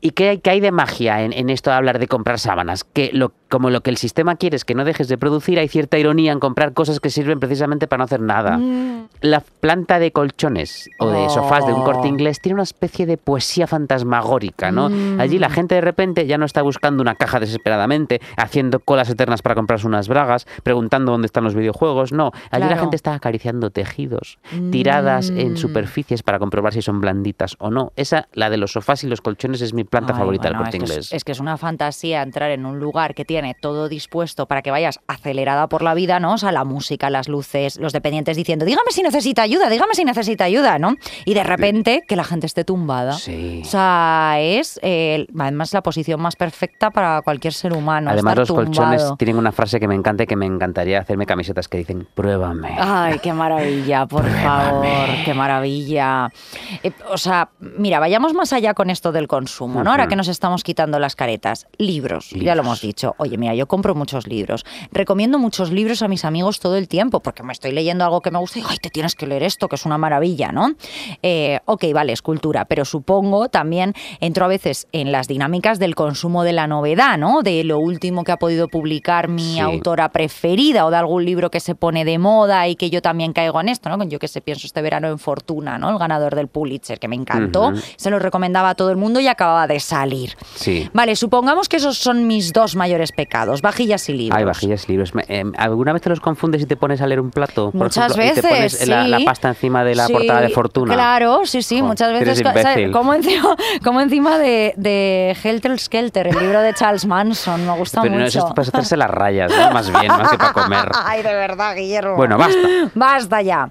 ¿Y qué, hay- qué hay de magia en, esto de hablar de comprar sábanas? Que lo como lo que el sistema quiere es que no dejes de producir, hay cierta ironía en comprar cosas que sirven precisamente para no hacer nada. Mm. La planta de colchones o de sofás de un corte Oh. inglés tiene una especie de poesía fantasmagórica, ¿no? Mm. Allí la gente de repente ya no está buscando una caja desesperadamente, haciendo colas eternas para comprarse unas bragas, preguntando dónde están los videojuegos. No, allí la gente está acariciando tejidos, tiradas en Mm. superficies para comprobar si son blanditas o no. Esa, la de los sofás y los colchones, es mi planta Ay, favorita bueno, del corte es que es- inglés. Es, que es una fantasía entrar en un lugar que tiene todo dispuesto para que vayas acelerada por la vida, ¿no? O sea, la música, las luces, los dependientes diciendo, dígame si necesita ayuda, dígame si necesita ayuda, ¿no? Y de repente que la gente esté tumbada. Sí. O sea, es eh, además la posición más perfecta para cualquier ser humano. Además, estar los colchones tienen una frase que me encanta y que me encantaría hacerme camisetas que dicen, pruébame. Ay, qué maravilla, por favor, qué maravilla. Eh, o sea, mira, vayamos más allá con esto del consumo, ¿no? Ahora que nos estamos quitando las caretas. Libros, ya lo Libros. hemos dicho. Oye, mira, yo compro muchos libros. Recomiendo muchos libros a mis amigos todo el tiempo, porque me estoy leyendo algo que me gusta y, ay, te tienes que leer esto, que es una maravilla, ¿no? Eh, ok, vale, es cultura, pero supongo también entro a veces en las dinámicas del consumo de la novedad, ¿no? De lo último que ha podido publicar mi Sí. autora preferida o de algún libro que se pone de moda y que yo también caigo en esto, ¿no? Yo que sé, pienso este verano en Fortuna, ¿no? El ganador del Pulitzer, que me encantó. Se lo recomendaba a todo el mundo y acababa de salir. Sí. Vale, supongamos que esos son mis dos mayores pecados, vajillas y libros. Hay vajillas y libros. Em, ¿Alguna vez te los confundes y te pones a leer un plato? Por Muchas ejemplo, y te veces, pones la, sí. la pasta encima de la Sí, portada de Fortuna. Claro, sí, sí, muchas veces. Como encima, como encima de, de Helter Skelter, el libro de Charles Manson, me gusta Pero no mucho. es esto para hacerse las rayas, ¿no? más bien, más que para comer. Ay, de verdad, Guillermo. Bueno, basta. Basta ya.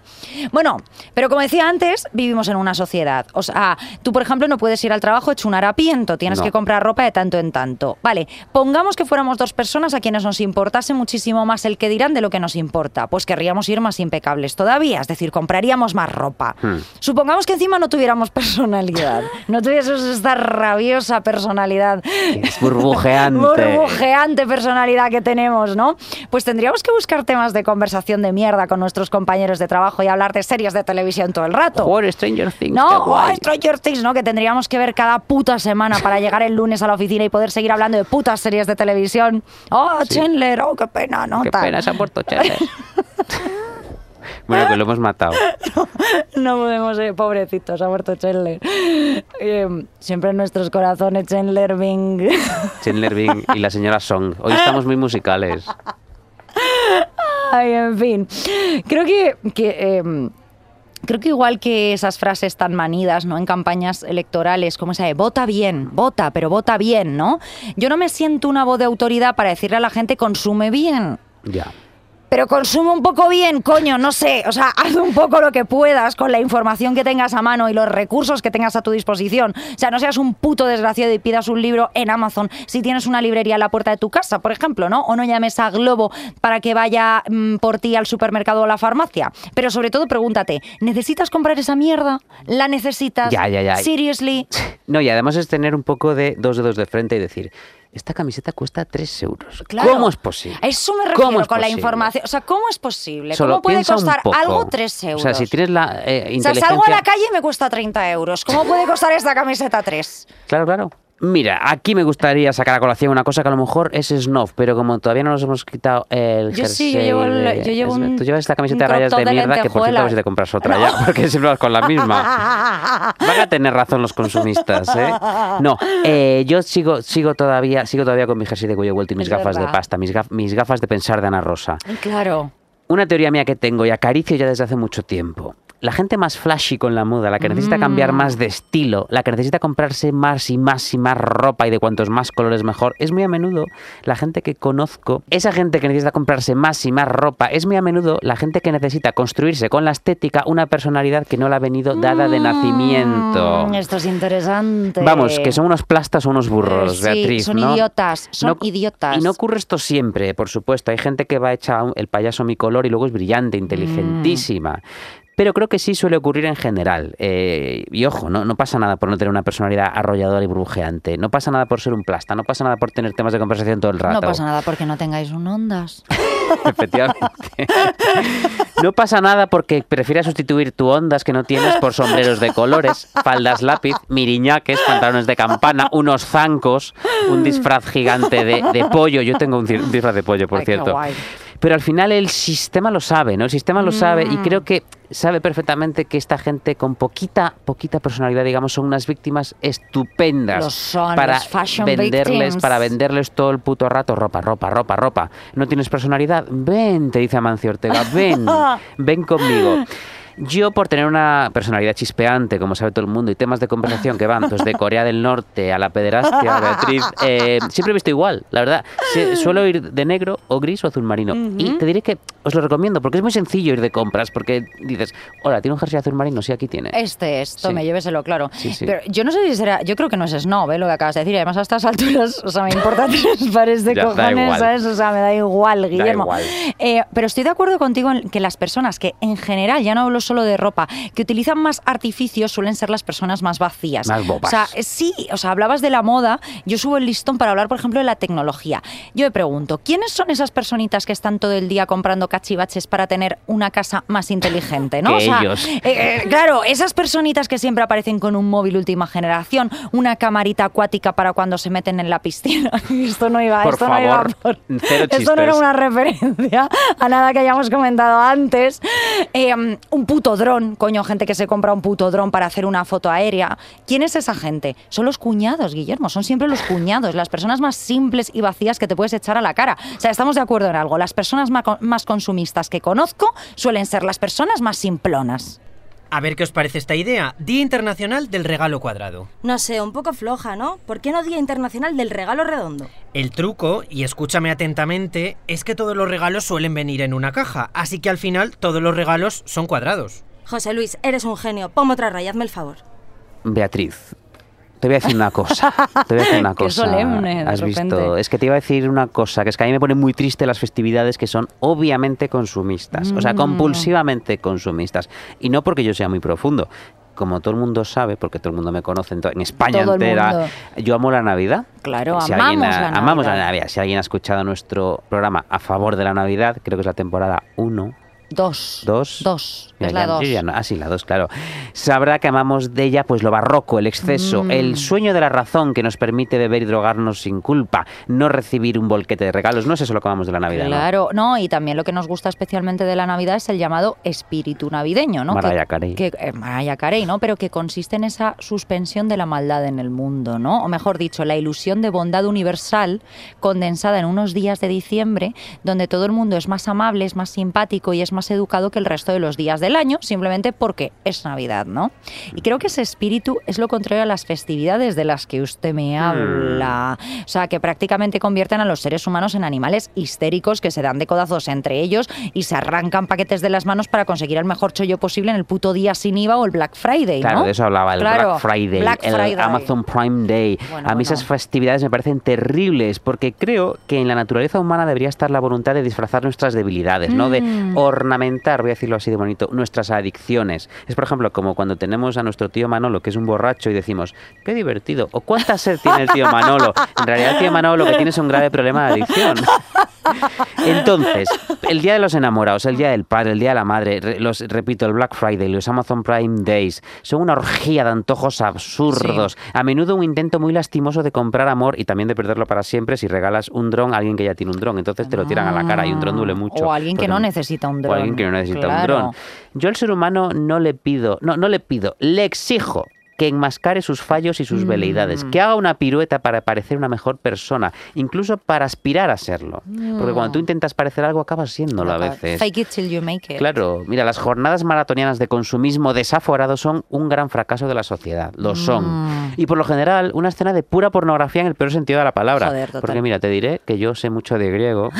Bueno, pero como decía antes, vivimos en una sociedad. O sea, tú, por ejemplo, no puedes ir al trabajo hecho un harapiento, tienes No. que comprar ropa de tanto en tanto. Vale, pongamos que fuéramos personas a quienes nos importase muchísimo más el que dirán de lo que nos importa. Pues querríamos ir más impecables todavía, es decir, compraríamos más ropa. Hmm. Supongamos que encima no tuviéramos personalidad, no tuviésemos esta rabiosa personalidad. Es burbujeante. Burbujeante personalidad que tenemos, ¿no? Pues tendríamos que buscar temas de conversación de mierda con nuestros compañeros de trabajo y hablar de series de televisión todo el rato. Joder, Stranger Things. No, oh. Stranger Things, ¿no? Que tendríamos que ver cada puta semana para llegar el lunes a la oficina y poder seguir hablando de putas series de televisión. Oh, Sí. Chandler, oh, qué pena, ¿no? Qué Tal. pena, se ha muerto Chandler. bueno, que lo hemos matado. No podemos, eh, pobrecito, se ha muerto Chandler. Eh, siempre en nuestros corazones, Chandler Bing. Chandler Bing y la señora Song. Hoy estamos muy musicales. Ay, en fin. Creo que. que, em, Creo que igual que esas frases tan manidas, ¿no? En campañas electorales, como esa de vota bien, vota, pero vota bien, ¿no? Yo no me siento una voz de autoridad para decirle a la gente consume bien. Ya. Pero consume un poco bien, coño, no sé. O sea, haz un poco lo que puedas con la información que tengas a mano y los recursos que tengas a tu disposición. O sea, no seas un puto desgraciado y pidas un libro en Amazon si tienes una librería a la puerta de tu casa, por ejemplo, ¿no? O no llames a Globo para que vaya mm, por ti al supermercado o a la farmacia. Pero sobre todo pregúntate, ¿necesitas comprar esa mierda? ¿La necesitas? Ya, ya, ya. Seriously. No, y además es tener un poco de dos dedos de frente y decir, esta camiseta cuesta 3 euros. Claro. ¿Cómo es posible? A eso me ¿Cómo refiero con la posible? información. O sea, ¿cómo es posible? Solo ¿Cómo puede costar algo 3 euros? O sea, si tienes la eh, O sea, inteligencia... salgo a la calle y me cuesta 30 euros. ¿Cómo puede costar esta camiseta 3? Claro, claro. Mira, aquí me gustaría sacar a colación una cosa que a lo mejor es snob, pero como todavía no nos hemos quitado el Yo sí, yo jersey llevo el- yo llevo es- un- Tú llevas esta camiseta de rayas de de mierda que por cierto a ver si te compras otra ya, porque siempre vas con la misma. Van a tener razón los consumistas, ¿eh? No, eh, yo sigo, sigo todavía, sigo todavía con mi jersey de cuello vuelto y mis Es gafas de pasta, mis, gaf- mis gafas de pensar de Ana Rosa. Claro. Una teoría mía que tengo y acaricio ya desde hace mucho tiempo. La gente más flashy con la moda, la que necesita Mm. cambiar más de estilo, la que necesita comprarse más y más y más ropa y de cuantos más colores mejor, es muy a menudo la gente que conozco. Esa gente que necesita comprarse más y más ropa es muy a menudo la gente que necesita construirse con la estética una personalidad que no le ha venido dada de nacimiento. Mm, esto es interesante. Vamos, que son unos plastas o unos burros, sí, Beatriz, son ¿no? idiotas, son No- idiotas. Y no ocurre esto siempre, por supuesto. Hay gente que va hecha el payaso mi color y luego es brillante, Mm. Pero creo que sí suele ocurrir en general. Eh, y ojo, ¿no? no pasa nada por no tener una personalidad arrolladora y burbujeante. No pasa nada por ser un plasta. No pasa nada por tener temas de conversación todo el rato. No pasa nada porque no tengáis un ondas. Efectivamente. No pasa nada porque prefieras sustituir tu ondas que no tienes por sombreros de colores, faldas lápiz, miriñaques, pantalones de campana, unos zancos, un disfraz gigante de, de pollo. Yo tengo un, disfraz de pollo, por Ay, qué cierto. guay. Pero al final el sistema lo sabe, ¿no? El sistema lo sabe y Mm. creo que sabe perfectamente que esta gente con poquita, poquita personalidad, digamos, son unas víctimas estupendas Lo son, para venderles, victims. para venderles todo el puto rato ropa, ropa, ropa, ropa. ¿No tienes personalidad? Ven, te dice Amancio Ortega, ven, ven conmigo. Yo, por tener una personalidad chispeante, como sabe todo el mundo, y temas de conversación que van pues, de Corea del Norte a la pederastia, Beatriz, eh, siempre he visto igual, la verdad. Suelo ir de negro o gris o azul marino. Y te diré que os lo recomiendo, porque es muy sencillo ir de compras, porque dices, hola, ¿tiene un jersey azul marino? Sí, aquí tiene. Este es, tome, Sí. lléveselo, claro. Sí, sí. Pero yo no sé si será, yo creo que no es snob, ¿eh? lo que acabas de decir. Además, a estas alturas, o sea, me importa tres pares de Ya, da cojones. ¿sabes? O sea, me da igual, Guillermo. igual. Eh, pero estoy de acuerdo contigo en que las personas que, en general, ya no hablo solo de ropa, que utilizan más artificios suelen ser las personas más vacías. Más bobas. O sea, eh, sí, o sea, hablabas de la moda, yo subo el listón para hablar, por ejemplo, de la tecnología. Yo me pregunto, ¿quiénes son esas personitas que están todo el día comprando cachivaches para tener una casa más inteligente, no? Que O sea, ellos. eh, eh, claro, esas personitas que siempre aparecen con un móvil última generación, una camarita acuática para cuando se meten en la piscina. esto no iba, Por esto no iba favor, por- Esto no era una referencia a nada que hayamos comentado antes. Eh, un puto dron, coño, gente que se compra un puto dron para hacer una foto aérea. ¿Quién es esa gente? Son los cuñados, Guillermo, son siempre los cuñados, las personas más simples y vacías que te puedes echar a la cara. O sea, estamos de acuerdo en algo. Las personas más consumistas que conozco suelen ser las personas más simplonas. A ver qué os parece esta idea. Día Internacional del Regalo Cuadrado. No sé, un poco floja, ¿no? ¿Por qué no Día Internacional del Regalo Redondo? El truco, y escúchame atentamente, es que todos los regalos suelen venir en una caja, así que al final todos los regalos son cuadrados. José Luis, eres un genio. Ponme otra raya, hazme el favor. Beatriz, te voy a decir una cosa. Te voy a decir una Qué cosa. solemne, de Has repente. visto. Es que te iba a decir una cosa, que es que a mí me pone muy triste las festividades que son obviamente consumistas. O sea, Mm. compulsivamente consumistas. Y no porque yo sea muy profundo. Como todo el mundo sabe, porque todo el mundo me conoce en, España Todo entera, yo amo la Navidad. Claro, Si amamos ha- la amamos la Navidad. Navidad. Si alguien ha escuchado nuestro programa a favor de la Navidad, creo que es la temporada 1. Dos. Dos. Dos. Es la no- ah, sí, la dos, claro. Sabrá que amamos de ella pues lo barroco, el exceso, Mm. el sueño de la razón que nos permite beber y drogarnos sin culpa, no recibir un bolquete de regalos. No es eso lo que amamos de la Navidad. Claro, no, y también lo que nos gusta especialmente de la Navidad es el llamado espíritu navideño, ¿no? Mariah Carey. que- eh, Mariah Carey, ¿no? Pero que consiste en esa suspensión de la maldad en el mundo, ¿no? O mejor dicho, la ilusión de bondad universal condensada en unos días de diciembre, donde todo el mundo es más amable, es más simpático y es más educado que el resto de los días del año, simplemente porque es Navidad, ¿no? Y creo que ese espíritu es lo contrario a las festividades de las que usted me habla. O sea, que prácticamente convierten a los seres humanos en animales histéricos que se dan de codazos entre ellos y se arrancan paquetes de las manos para conseguir el mejor chollo posible en el puto día sin IVA o el Black Friday, Claro, ¿no? de eso hablaba, el Claro, Black Friday, Black el Friday. Amazon Prime Day. Bueno, a mí esas festividades me parecen terribles porque creo que en la naturaleza humana debería estar la voluntad de disfrazar nuestras debilidades, ¿no? De Mm. ornamentar, voy a decirlo así de bonito, nuestras adicciones. Es, por ejemplo, como cuando tenemos a nuestro tío Manolo, que es un borracho, y decimos, qué divertido, o cuánta sed tiene el tío Manolo. En realidad, el tío Manolo lo que tiene es un grave problema de adicción. Entonces, el Día de los Enamorados, el Día del Padre, el Día de la Madre, re- los, repito, el Black Friday, los Amazon Prime Days, son una orgía de antojos absurdos. A menudo un intento muy lastimoso de comprar amor y también de perderlo para siempre si regalas un dron a alguien que ya tiene un dron. Entonces te lo tiran a la cara y un dron duele mucho. O alguien que no necesita un o dron. alguien que no necesita Claro. un dron. Yo al ser humano no le pido, no, no le pido, le exijo que enmascare sus fallos y sus veleidades, Mm. que haga una pirueta para parecer una mejor persona, incluso para aspirar a serlo. Porque cuando tú intentas parecer algo, acabas siéndolo a veces. Fake it till you make it. Claro, mira, las jornadas maratonianas de consumismo desaforado son un gran fracaso de la sociedad, lo son. Mm. Y por lo general, una escena de pura pornografía en el peor sentido de la palabra. Joder. Porque mira, te diré que yo sé mucho de griego.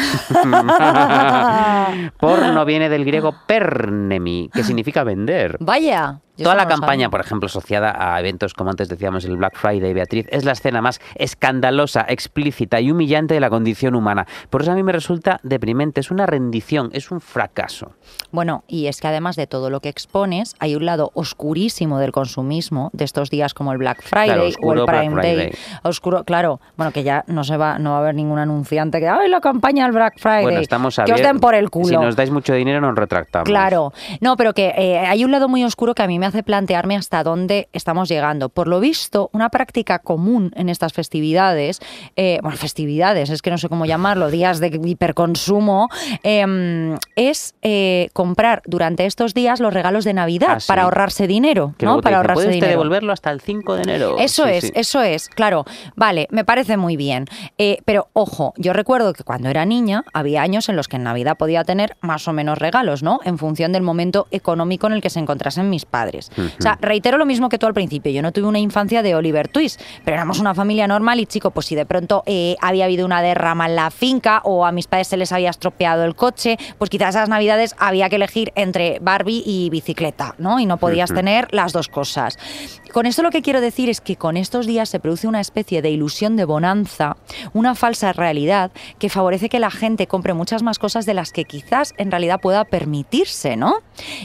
Porno viene del griego pernemi, que significa vender. Vaya. Yo Toda la campaña, por ejemplo, asociada a eventos como antes decíamos el Black Friday, Beatriz, es la escena más escandalosa, explícita y humillante de la condición humana. Por eso a mí me resulta deprimente, es una rendición, es un fracaso. Bueno, y es que además de todo lo que expones, hay un lado oscurísimo del consumismo de estos días como el Black Friday Claro, o el Black Prime Day. Friday. Oscuro, claro, bueno, que ya no se va, no va a haber ningún anunciante que ¡ay, la campaña del Black Friday! Bueno, estamos que os den por el culo. Si nos dais mucho dinero, nos retractamos. Claro, no, pero que eh, hay un lado muy oscuro que a mí me hace plantearme hasta dónde estamos llegando. Por lo visto, una práctica común en estas festividades, eh, bueno, festividades, es que no sé cómo llamarlo, días de hiperconsumo, eh, es eh, comprar durante estos días los regalos de Navidad Ah, sí. para ahorrarse dinero, Que ¿no? Para dicen, ahorrarse ¿Puede usted dinero. devolverlo hasta el 5 de enero? Eso Sí, es, sí. eso es, claro. Vale, me parece muy bien. Eh, pero ojo, yo recuerdo que cuando era niña había años en los que en Navidad podía tener más o menos regalos, ¿no? En función del momento económico en el que se encontrasen mis padres. O sea, reitero lo mismo que tú al principio. Yo no tuve una infancia de Oliver Twist, pero éramos una familia normal y chico, pues si de pronto eh, había habido una derrama en la finca o a mis padres se les había estropeado el coche, pues quizás esas Navidades había que elegir entre Barbie y bicicleta, ¿no? Y no podías tener las dos cosas. Con esto lo que quiero decir es que con estos días se produce una especie de ilusión de bonanza, una falsa realidad que favorece que la gente compre muchas más cosas de las que quizás en realidad pueda permitirse, ¿no?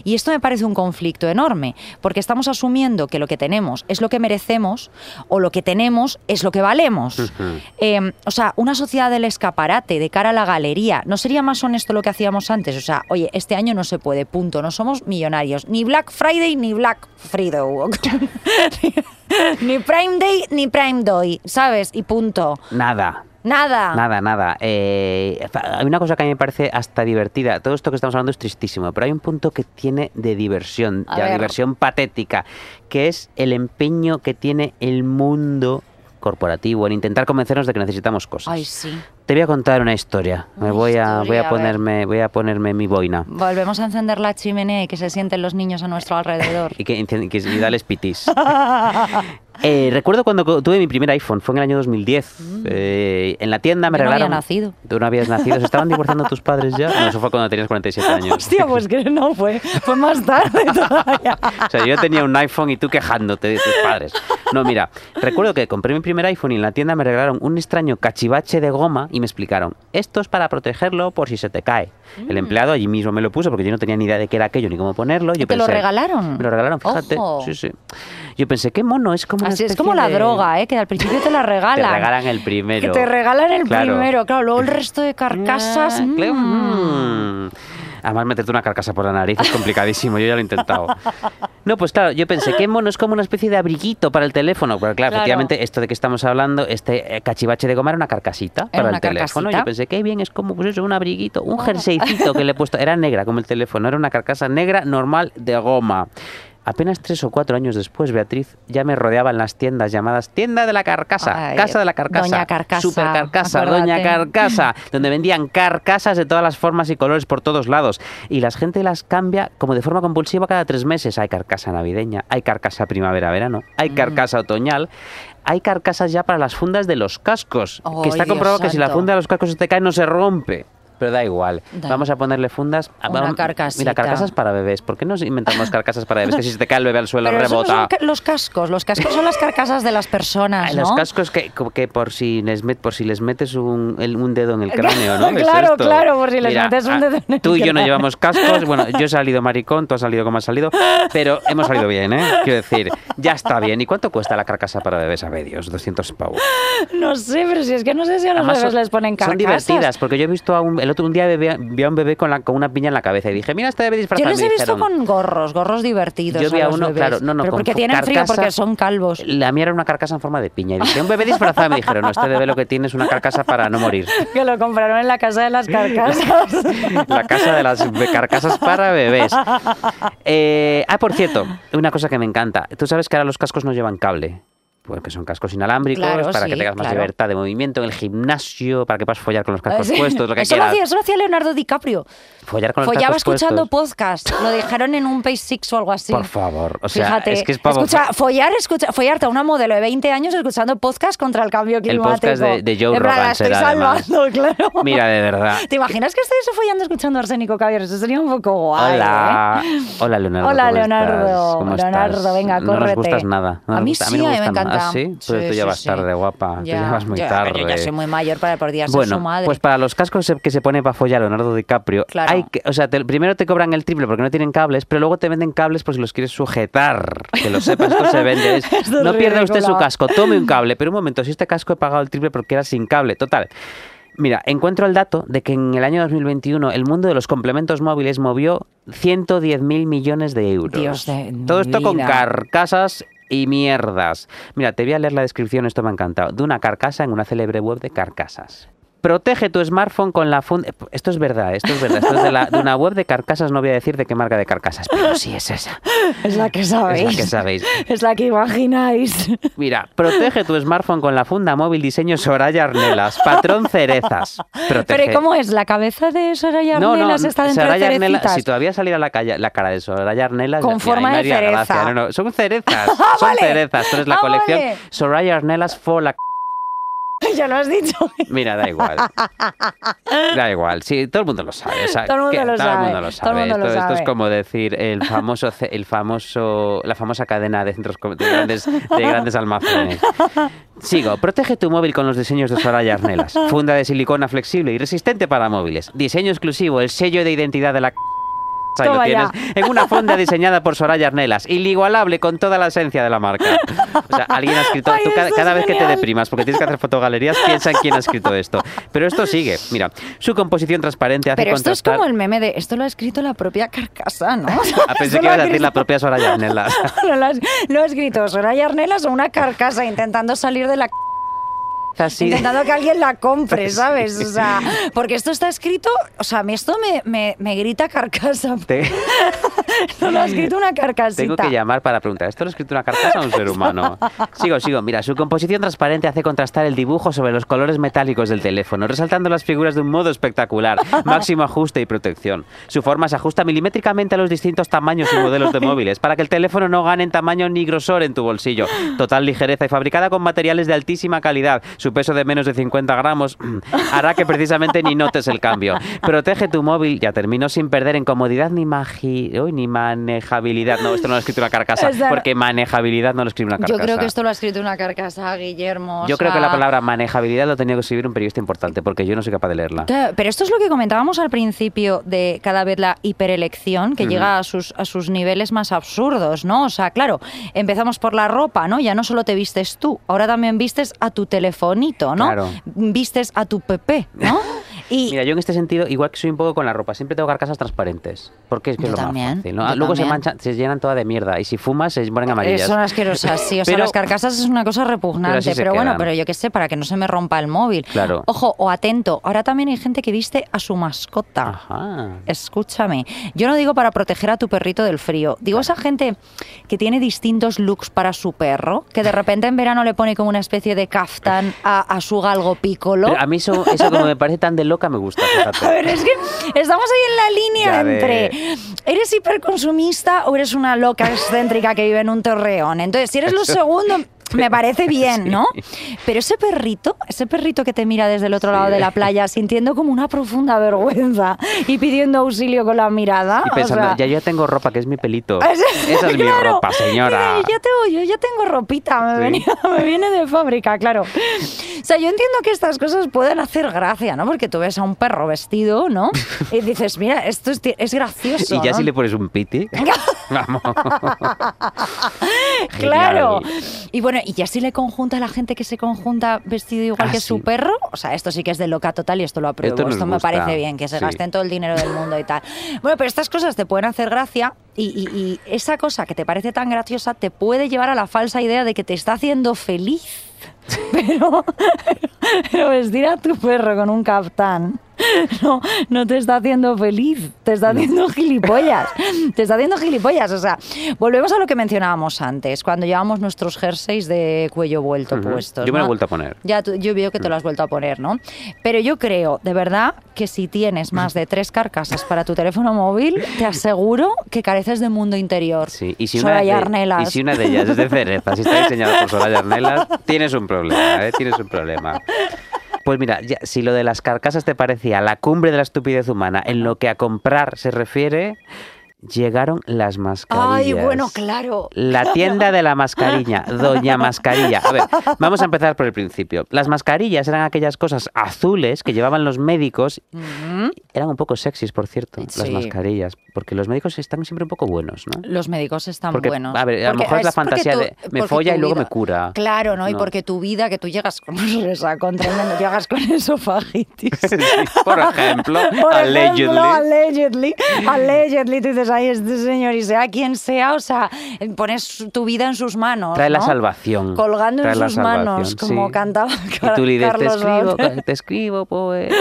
Y esto me parece un conflicto enorme, porque estamos asumiendo que lo que tenemos es lo que merecemos o lo que tenemos es lo que valemos. Eh, o sea, una sociedad del escaparate de cara a la galería, ¿no sería más honesto lo que hacíamos antes? O sea, oye, este año no se puede, punto, no somos millonarios, ni Black Friday ni Black Friday, ni Prime Day ni Prime Day, ¿sabes? Y punto. Nada. Nada. Nada, nada. Eh, hay una cosa que a mí me parece hasta divertida. Todo esto que estamos hablando es tristísimo, pero hay un punto que tiene de diversión, A de ver. diversión patética, que es el empeño que tiene el mundo corporativo en intentar convencernos de que necesitamos cosas. Ay, sí. Te voy a contar una historia. Me voy a, voy a ponerme, voy a ponerme mi boina. Volvemos a encender la chimenea y que se sienten los niños a nuestro alrededor. Y que, y que- y dales pitis. Eh, recuerdo cuando tuve mi primer iPhone, fue en el año 2010. Eh, en la tienda me Mm. Yo no había regalaron. nacido. Tú no habías nacido. ¿Se estaban divorciando tus padres ya? No, eso fue cuando tenías 47 años. Hostia, pues que no, fue, fue más tarde todavía. O sea, yo tenía un iPhone y tú quejándote de tus padres. No, mira, recuerdo que compré mi primer iPhone y en la tienda me regalaron un extraño cachivache de goma y me explicaron, esto es para protegerlo por si se te cae. El empleado allí mismo me lo puso porque yo no tenía ni idea de qué era aquello ni cómo ponerlo. Yo ¿Te lo regalaron? Me lo regalaron, fíjate. Ojo. Sí, sí. Yo pensé, qué mono, es como Así es como la de- droga, ¿eh? que al principio te la Te regalan. regalan el primero. Que te regalan el Claro. primero, claro. Luego el resto de carcasas. Ah, claro, mm. mm. Además, meterte una carcasa por la nariz es complicadísimo, yo ya lo he intentado. No, pues claro, yo pensé, qué mono, es como una especie de abriguito para el teléfono. Pero claro, Claro. efectivamente, esto de que estamos hablando, este eh, cachivache de goma era una carcasita para una el teléfono. carcasita. Yo pensé, qué bien, es como pues eso, un abriguito, un jerseycito que le he puesto. Era negra como el teléfono, era una carcasa negra normal de goma. Apenas tres o cuatro años después, Beatriz, ya me rodeaban las tiendas llamadas Tienda de la Carcasa, Ay, Casa de la Carcasa, Doña Carcasa, Super Carcasa, acuérdate. Doña Carcasa, donde vendían carcasas de todas las formas y colores por todos lados. Y la gente las cambia como de forma compulsiva cada tres meses. Hay carcasa navideña, hay carcasa primavera-verano, hay Mm. carcasa otoñal. Hay carcasas ya para las fundas de los cascos, que está Dios comprobado que si la funda de los cascos se te cae no se rompe. Pero da igual. Da. Vamos a ponerle fundas. a- Una vamos- carcasita. Mira, carcasas para bebés. ¿Por qué no inventamos carcasas para bebés? Que si se te cae el bebé al suelo Pero esos no rebota. son ca- los cascos. Los cascos son las carcasas de las personas, ¿no? Los cascos que, que por si les met- por si les metes un, el- un dedo en el cráneo, ¿no? Es Claro, esto. claro, por si les Mira, metes un ah, dedo en el Tú y yo no llevamos cascos. Bueno, yo he salido maricón, tú has salido como has salido, pero hemos salido bien, ¿eh? Quiero decir, ya está bien. ¿Y cuánto cuesta la carcasa para bebés? Sabe Dios, 200 pavos. No sé, pero si es que no sé si a los Además, bebés son- les ponen carcasas. Son divertidas, porque yo he visto a un, el otro un día bebé- vi a un bebé con, la, con una piña en la cabeza y dije, mira, este bebé Yo disfrazado. les Me he visto dijeron, con gorros, gorros divertidos. Yo vi a a los uno, bebés. claro, no, no, Pero con porque tienen frío, porque son calvos. La mía era una carcasa en forma de piña. Y dije, un bebé disfrazado. Me dijeron, no, este bebé lo que tiene es una carcasa para no morir. Que lo compraron en la casa de las carcasas. La casa de las carcasas para bebés. Eh, ah, por cierto, una cosa que me encanta. Tú sabes que ahora los cascos no llevan cable. Pues que son cascos inalámbricos, Claro, para que tengas más claro. libertad de movimiento en el gimnasio, para que puedas follar con los cascos Sí. puestos, lo que eso, lo quieras. hacía, eso lo hacía Leonardo DiCaprio. Follar con los Follaba cascos escuchando puestos. podcast. Lo dijeron en un Page Six o algo así. Por favor, o sea, Fíjate, es que es pavo- escucha, follar, escucha, follarte a una modelo de 20 años escuchando podcast contra el cambio El climático. podcast de- de Joe Rogan estoy salvando, claro. Mira, de verdad. ¿Te imaginas que estuviese follando escuchando a Arsénico Caviar? Eso sería un poco guay. Hola, ¿eh? hola Leonardo. Hola, ¿cómo Leonardo. estás? ¿Cómo Leonardo, estás? venga, No nos córrete. gustas nada. no A mí gusta- sí, a mí me encanta. ¿Ah, sí? Pero Sí, tú ya vas sí. tarde, guapa. Tú ya vas muy ya, tarde. pero ya soy muy mayor para ser Bueno, su madre. pues para los cascos que se pone para follar Leonardo DiCaprio, Claro. hay que, o sea, te- primero te cobran el triple porque no tienen cables, pero luego te venden cables por si los quieres sujetar. Que lo sepas, esto se vende. Es, Esto es no pierda usted su casco, tome un cable. Pero un momento, si este casco he pagado el triple porque era sin cable. Total. Mira, encuentro el dato de que en el año 2021 el mundo de los complementos móviles movió 110.000 millones de euros. Dios de Todo esto con carcasas y mierdas. Mira, te voy a leer la descripción, esto me ha encantado. De una carcasa en una célebre web de carcasas. Protege tu smartphone con la funda... Esto es verdad, esto es verdad. Esto es de, la- de una web de carcasas, no voy a decir de qué marca de carcasas, pero sí es esa. Es la que Es sabéis. la que sabéis. Es la que imagináis. Mira, protege tu smartphone con la funda móvil diseño Soraya Arnelas, patrón cerezas. Protege. Pero ¿cómo es? ¿La cabeza de Soraya No, no, Arnelas está dentro Soraya de Arnelas, si todavía saliera a la, calle, la cara de Soraya Arnelas, Con mira, forma de cereza. gracia. No, no, son cerezas, Ah, son vale. cerezas. Pero es la Ah, colección vale. Soraya Arnelas for la... ya lo has dicho. Mira, da igual. Da igual, sí, todo el mundo lo sabe. o sea, Todo el mundo que- lo todo el sabe, mundo lo todo el sabe. mundo lo esto, esto es sabe. como decir el famoso, el famoso, la famosa cadena de centros de grandes, de grandes almacenes. Sigo, protege tu móvil con los diseños de Soraya Arnelas. Funda de silicona flexible y resistente para móviles. Diseño exclusivo, el sello de identidad de la Ahí lo Toma tienes, ya. en una funda diseñada por Soraya Arnelas, inigualable con toda la esencia de la marca. O sea, alguien ha escrito, Ay, tú cada, esto es cada vez que te deprimas porque tienes que hacer fotogalerías, piensa en quién ha escrito esto. Pero esto sigue, mira, su composición transparente hace Pero esto es como el meme de... Esto lo ha escrito la propia carcasa, ¿no? Ah, pensé que ibas a decir la propia Soraya Arnelas. No, lo, has- lo ha escrito Soraya Arnelas o una carcasa intentando salir de la... Así. Intentando que alguien la compre, ¿sabes? O sea, porque esto está escrito... O sea, a mí esto me, me, me grita carcasa. Te- Esto lo ha escrito una carcasita. Tengo que llamar para preguntar, ¿esto lo ha escrito una carcasa o un ser humano? Sigo, sigo. Mira, su composición transparente hace contrastar el dibujo sobre los colores metálicos del teléfono, resaltando las figuras de un modo espectacular. Máximo ajuste y protección. Su forma se ajusta milimétricamente a los distintos tamaños y modelos de móviles, para que el teléfono no gane en tamaño ni grosor en tu bolsillo. Total ligereza y fabricada con materiales de altísima calidad. Su peso de menos de 50 gramos hará que precisamente ni notes el cambio. Protege tu móvil, ya termino, sin perder en comodidad ni, magi- uy, ni manejabilidad. No, esto no lo ha escrito una carcasa, porque manejabilidad no lo escribe una carcasa. Yo creo que esto lo ha escrito una carcasa, Guillermo. Yo creo que la palabra manejabilidad lo tenía que escribir un periodista importante, porque yo no soy capaz de leerla. Claro, Pero esto es lo que comentábamos al principio de cada vez la hiperelección, que llega a sus, a sus niveles más absurdos, ¿no? O sea, claro, empezamos por la ropa, ¿no? Ya no solo te vistes tú, ahora también vistes a tu telefonito, ¿no? Claro. Vistes a tu PP, ¿no? Y Mira, yo en este sentido, igual que soy un poco con la ropa, siempre tengo carcasas transparentes. Porque es que es lo también, más fácil. ¿no? yo Luego se manchan, se llenan toda de mierda. Y si fumas, se ponen amarillas. son asquerosas, sí. O sea, Pero- las carcasas es una cosa repugnante. Pero, bueno, pero yo qué sé, para que no se me rompa el móvil. Claro. Ojo, o atento, ahora también hay gente que viste a su mascota. Ajá. Escúchame, yo no digo para proteger a tu perrito del frío, digo esa gente que tiene distintos looks para su perro, que de repente en verano le pone como una especie de kaftan a, a su galgo pícolo. Pero a mí eso, eso como me parece tan de loca me gusta, fíjate. A ver, es que estamos ahí en la línea Ya de- entre ¿eres hiperconsumista o eres una loca excéntrica que vive en un torreón? Entonces, si eres lo segundo, me parece bien, ¿no? Pero ese perrito, ese perrito que te mira desde el otro lado de la playa sintiendo como una profunda vergüenza y pidiendo auxilio con la mirada. Y o pensando, sea, ya yo tengo ropa, que es mi pelito. Sí, Esa es mi claro. ropa, señora. Sí, ya tengo, yo ya tengo ropita, me, Sí. venía- me viene de fábrica, claro. O sea, yo entiendo que estas cosas pueden hacer gracia, ¿no? Porque tú ves a un perro vestido, ¿no? Y dices, mira, esto es, es gracioso. Y ya ¿no? si le pones un piti. Vamos. Claro. Genial. Y bueno, y ya si le conjunta a la gente que se conjunta vestido igual Ah, que sí. su perro, o sea, esto sí que es de loca total y esto lo apruebo. Esto me gusta. parece bien, que se Sí. gasten todo el dinero del mundo y tal. Bueno, pero estas cosas te pueden hacer gracia y, y- y esa cosa que te parece tan graciosa te puede llevar a la falsa idea de que te está haciendo feliz. Pero, pero vestir a tu perro con un caftán no, no te está haciendo feliz, te está haciendo gilipollas. Te está haciendo gilipollas. O sea, volvemos a lo que mencionábamos antes, cuando llevamos nuestros jerseys de cuello vuelto puestos. Yo me lo he ¿no? vuelto a poner. Ya, tú- yo veo que te lo has vuelto a poner, ¿no? Pero yo creo, de verdad, que si tienes más de tres carcasas para tu teléfono móvil, te aseguro que careces de mundo interior. Sí, y si, Soraya una de, Arnelas. y si una de ellas es de cereza, si está diseñada por Soraya Arnelas, tienes un problema, ¿eh? Tienes un problema. Pues mira, ya, si lo de las carcasas te parecía la cumbre de la estupidez humana, en lo que a comprar se refiere, llegaron las mascarillas. Ay, bueno, claro. La tienda de la mascarilla, Doña Mascarilla. A ver, vamos a empezar por el principio. Las mascarillas eran aquellas cosas azules que llevaban los médicos. Eran un poco sexys, por cierto, las Sí. mascarillas. Porque los médicos están siempre un poco buenos, ¿no? Los médicos están Porque, buenos. a ver, a lo mejor es la fantasía tú- de me folla y luego vida- me cura. Claro, ¿no? Y No. porque tu vida, que tú llegas con un resacón tremendo, llegas con esofagitis. Por ejemplo, Por allegedly. ejemplo, allegedly, allegedly, tú dices, ay, este señor, y sea quien sea, o sea, pones tu vida en sus manos. Trae la salvación. Colgando trae en sus manos, como sí. cantaba Y tú le dices, te Carlos escribo, Baute. te escribo, pues.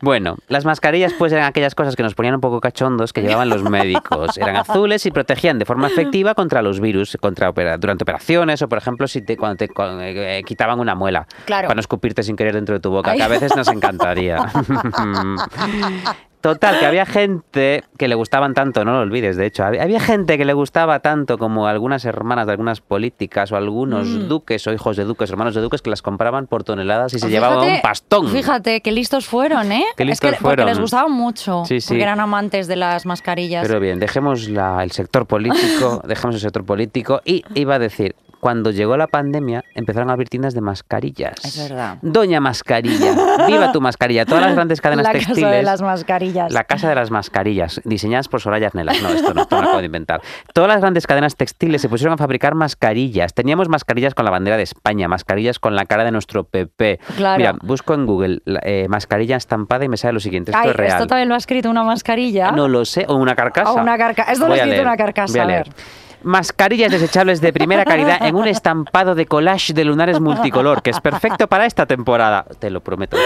Bueno, las mascarillas pues eran aquellas cosas que nos ponían un poco cachondos que llevaban los médicos. Eran azules y protegían de forma efectiva contra los virus, contra durante operaciones o, por ejemplo, si te, cuando te eh, quitaban una muela Claro. para no escupirte sin querer dentro de tu boca, Ay. que a veces nos encantaría. Total, que había gente que le gustaban tanto, no lo olvides, de hecho, había, gente que le gustaba tanto como algunas hermanas de algunas políticas o algunos Mm. duques o hijos de duques, hermanos de duques que las compraban por toneladas y se Fíjate- llevaban un pastón. Fíjate, qué listos fueron, ¿eh? Qué es listos que porque fueron. les gustaban mucho, Sí, sí. porque eran amantes de las mascarillas. Pero bien, dejemos la- el sector político, dejemos el sector político y iba a decir, cuando llegó la pandemia empezaron a abrir tiendas de mascarillas. Es verdad. Doña Mascarilla, viva tu mascarilla. Todas las grandes cadenas la textiles. casa de las mascarillas. La casa de las mascarillas, diseñadas por Soraya Arnelas. No, esto no, esto me lo acabo de inventar. Todas las grandes cadenas textiles se pusieron a fabricar mascarillas. Teníamos mascarillas con la bandera de España, mascarillas con la cara de nuestro PP. Claro. Mira, busco en Google la, eh, mascarilla estampada y me sale lo siguiente. Esto Ay, es real. esto también lo ha escrito una mascarilla. No lo sé, o una carcasa. O una carca- esto lo Voy ha a escrito leer, una carcasa, voy a a leer. ver. Mascarillas desechables de primera calidad en un estampado de collage de lunares multicolor, que es perfecto para esta temporada. Te lo prometo.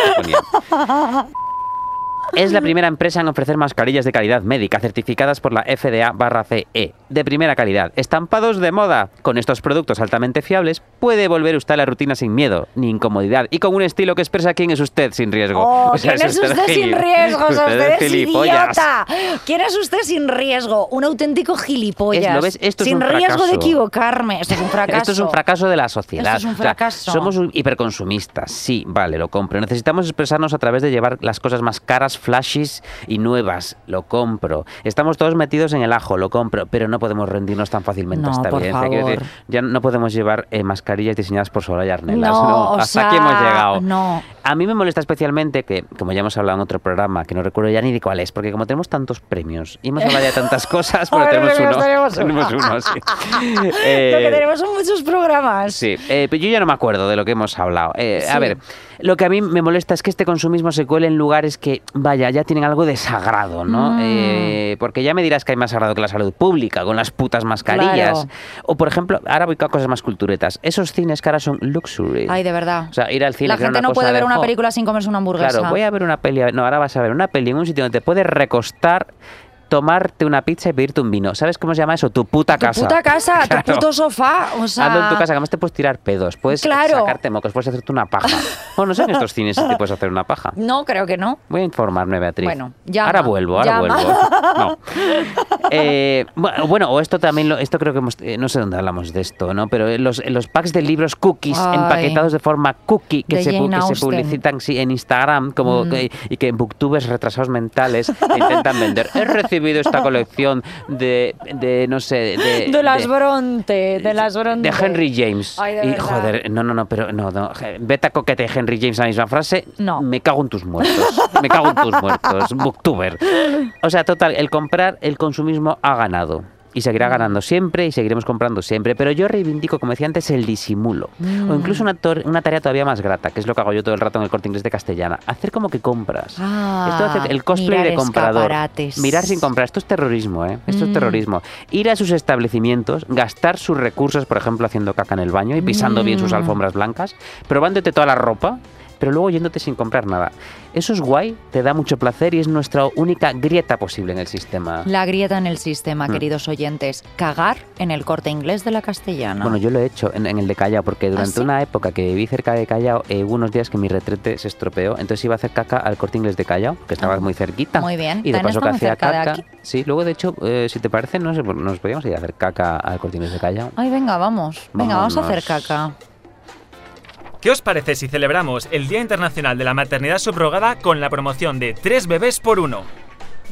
Es la primera empresa en ofrecer mascarillas de calidad médica certificadas por la FDA barra CE, de primera calidad, estampados de moda. Con estos productos altamente fiables puede volver usted a la rutina sin miedo ni incomodidad y con un estilo que expresa quién es usted sin riesgo. Oh, O sea, ¿Quién es usted sin riesgo? O sea, usted usted es idiota. ¿Quién es usted sin riesgo? Un auténtico gilipollas. Es- ¿lo ves? Esto es sin un riesgo de equivocarme. Esto es un fracaso. Esto es un fracaso de la sociedad. Esto es un O sea, fracaso. somos hiperconsumistas, sí, vale, lo compro. Necesitamos expresarnos a través de llevar las cosas más caras, flashes y nuevas, lo compro. Estamos todos metidos en el ajo, lo compro, pero no podemos rendirnos tan fácilmente No, esta por evidencia. Favor. decir, ya no podemos llevar eh, mascarillas diseñadas por Soraya Arnelas. No, No, hasta aquí hemos sea, llegado. no. A mí me molesta especialmente que, como ya hemos hablado en otro programa, que no recuerdo ya ni de cuál es, porque como tenemos tantos premios y hemos hablado ya de tantas cosas, pero tenemos uno. tenemos uno. Tenemos uno, sí. Lo Eh, que tenemos son muchos programas. Sí, eh, pero yo ya no me acuerdo de lo que hemos hablado. Eh, A ver, lo que a mí me molesta es que este consumismo se cuele en lugares que, vaya, ya tienen algo de sagrado, ¿no? Mm. Eh, porque ya me dirás que hay más sagrado que la salud pública, con las putas mascarillas. Claro. O, por ejemplo, ahora voy a cosas más culturetas. Esos cines que ahora son luxury. Ay, de verdad. O sea, ir al cine La gente una no puede ver de, una "Jo, película sin comerse una hamburguesa. Claro, voy a ver una peli. No, ahora vas a ver una peli en un sitio donde te puedes recostar, tomarte una pizza y pedirte un vino. ¿Sabes cómo se llama eso? Tu puta Tu casa. puta casa, Claro. tu puto sofá. O sea, Hazlo en tu casa, que además te puedes tirar pedos, puedes Claro. sacarte mocos, puedes hacerte una paja. Bueno, no sé en estos cines si te puedes hacer una paja. No, creo que no. Voy a informarme, Beatriz. Bueno, llama, Ahora vuelvo, ahora llama. vuelvo. No. Eh, bu- bueno, o esto también, lo, esto creo que hemos, eh, no sé dónde hablamos de esto, ¿no? Pero eh, los, los packs de libros cookies Ay. empaquetados de forma cookie que, se, que se publicitan sí, en Instagram como Mm. que- y que en booktubers retrasados mentales intentan vender. He recibido esta colección de, de no sé, de, De las de- Bronte, de las Bronte. de Henry James. Ay, de y joder, no, no, no, pero no, no. Vete a coquete Henry James la misma frase. No. Me cago en tus muertos. Me cago en tus muertos. Booktuber. O sea, total, el comprar, el consumismo ha ganado. Y Mm. seguirá ganando siempre y seguiremos comprando siempre. Pero yo reivindico, como decía antes, el disimulo. Mm. O incluso una, una tarea todavía más grata, que es lo que hago yo todo el rato en el corte inglés de castellana. Hacer como que compras. Ah, Esto hace el cosplay mirar de comprador. Mirar sin comprar. Esto es terrorismo, ¿eh? Esto es Mm. terrorismo. Ir a sus establecimientos, gastar sus recursos, por ejemplo, haciendo caca en el baño y pisando bien sus Mm. alfombras blancas, probándote toda la ropa pero luego yéndote sin comprar nada. Eso es guay, te da mucho placer y es nuestra única grieta posible en el sistema. La grieta en el sistema, Mm. queridos oyentes. Cagar en el corte inglés de la castellana. Bueno, yo lo he hecho en, en el de Callao, porque durante sí? una época que viví cerca de Callao, eh, hubo unos días que mi retrete se estropeó, entonces iba a hacer caca al corte inglés de Callao, que estaba muy cerquita. Ah. Muy bien. Y de paso que hacía caca. Sí, luego de hecho, eh, si te parece, no sé, pues nos podíamos ir a hacer caca al corte inglés de Callao. Ay, venga, vamos. Venga, vamos a hacer caca. ¿Qué os parece si celebramos el Día Internacional de la Maternidad Subrogada con la promoción de tres bebés por uno?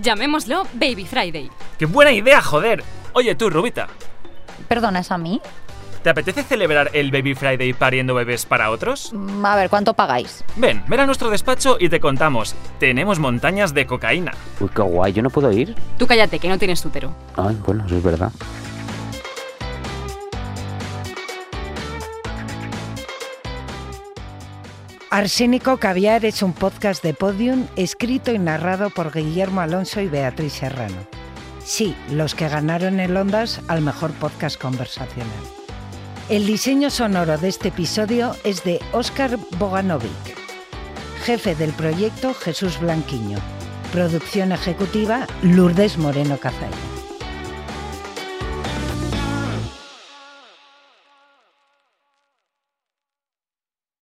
Llamémoslo Baby Friday. ¡Qué buena idea, joder! Oye tú, Rubita, Perdona, ¿es a mí? ¿te apetece celebrar el Baby Friday pariendo bebés para otros? Mm, A ver, ¿cuánto pagáis? Ven, ven a nuestro despacho y te contamos. Tenemos montañas de cocaína. Uy, qué guay, ¿yo no puedo ir? Tú cállate, que no tienes útero. Ay, bueno, eso es verdad. Arsénico Caviar es un podcast de Podium escrito y narrado por Guillermo Alonso y Beatriz Serrano. Sí, los que ganaron el Ondas al mejor podcast conversacional. El diseño sonoro de este episodio es de Óscar Boganovic. Jefe del proyecto Jesús Blanquiño. Producción ejecutiva Lourdes Moreno Cazalla.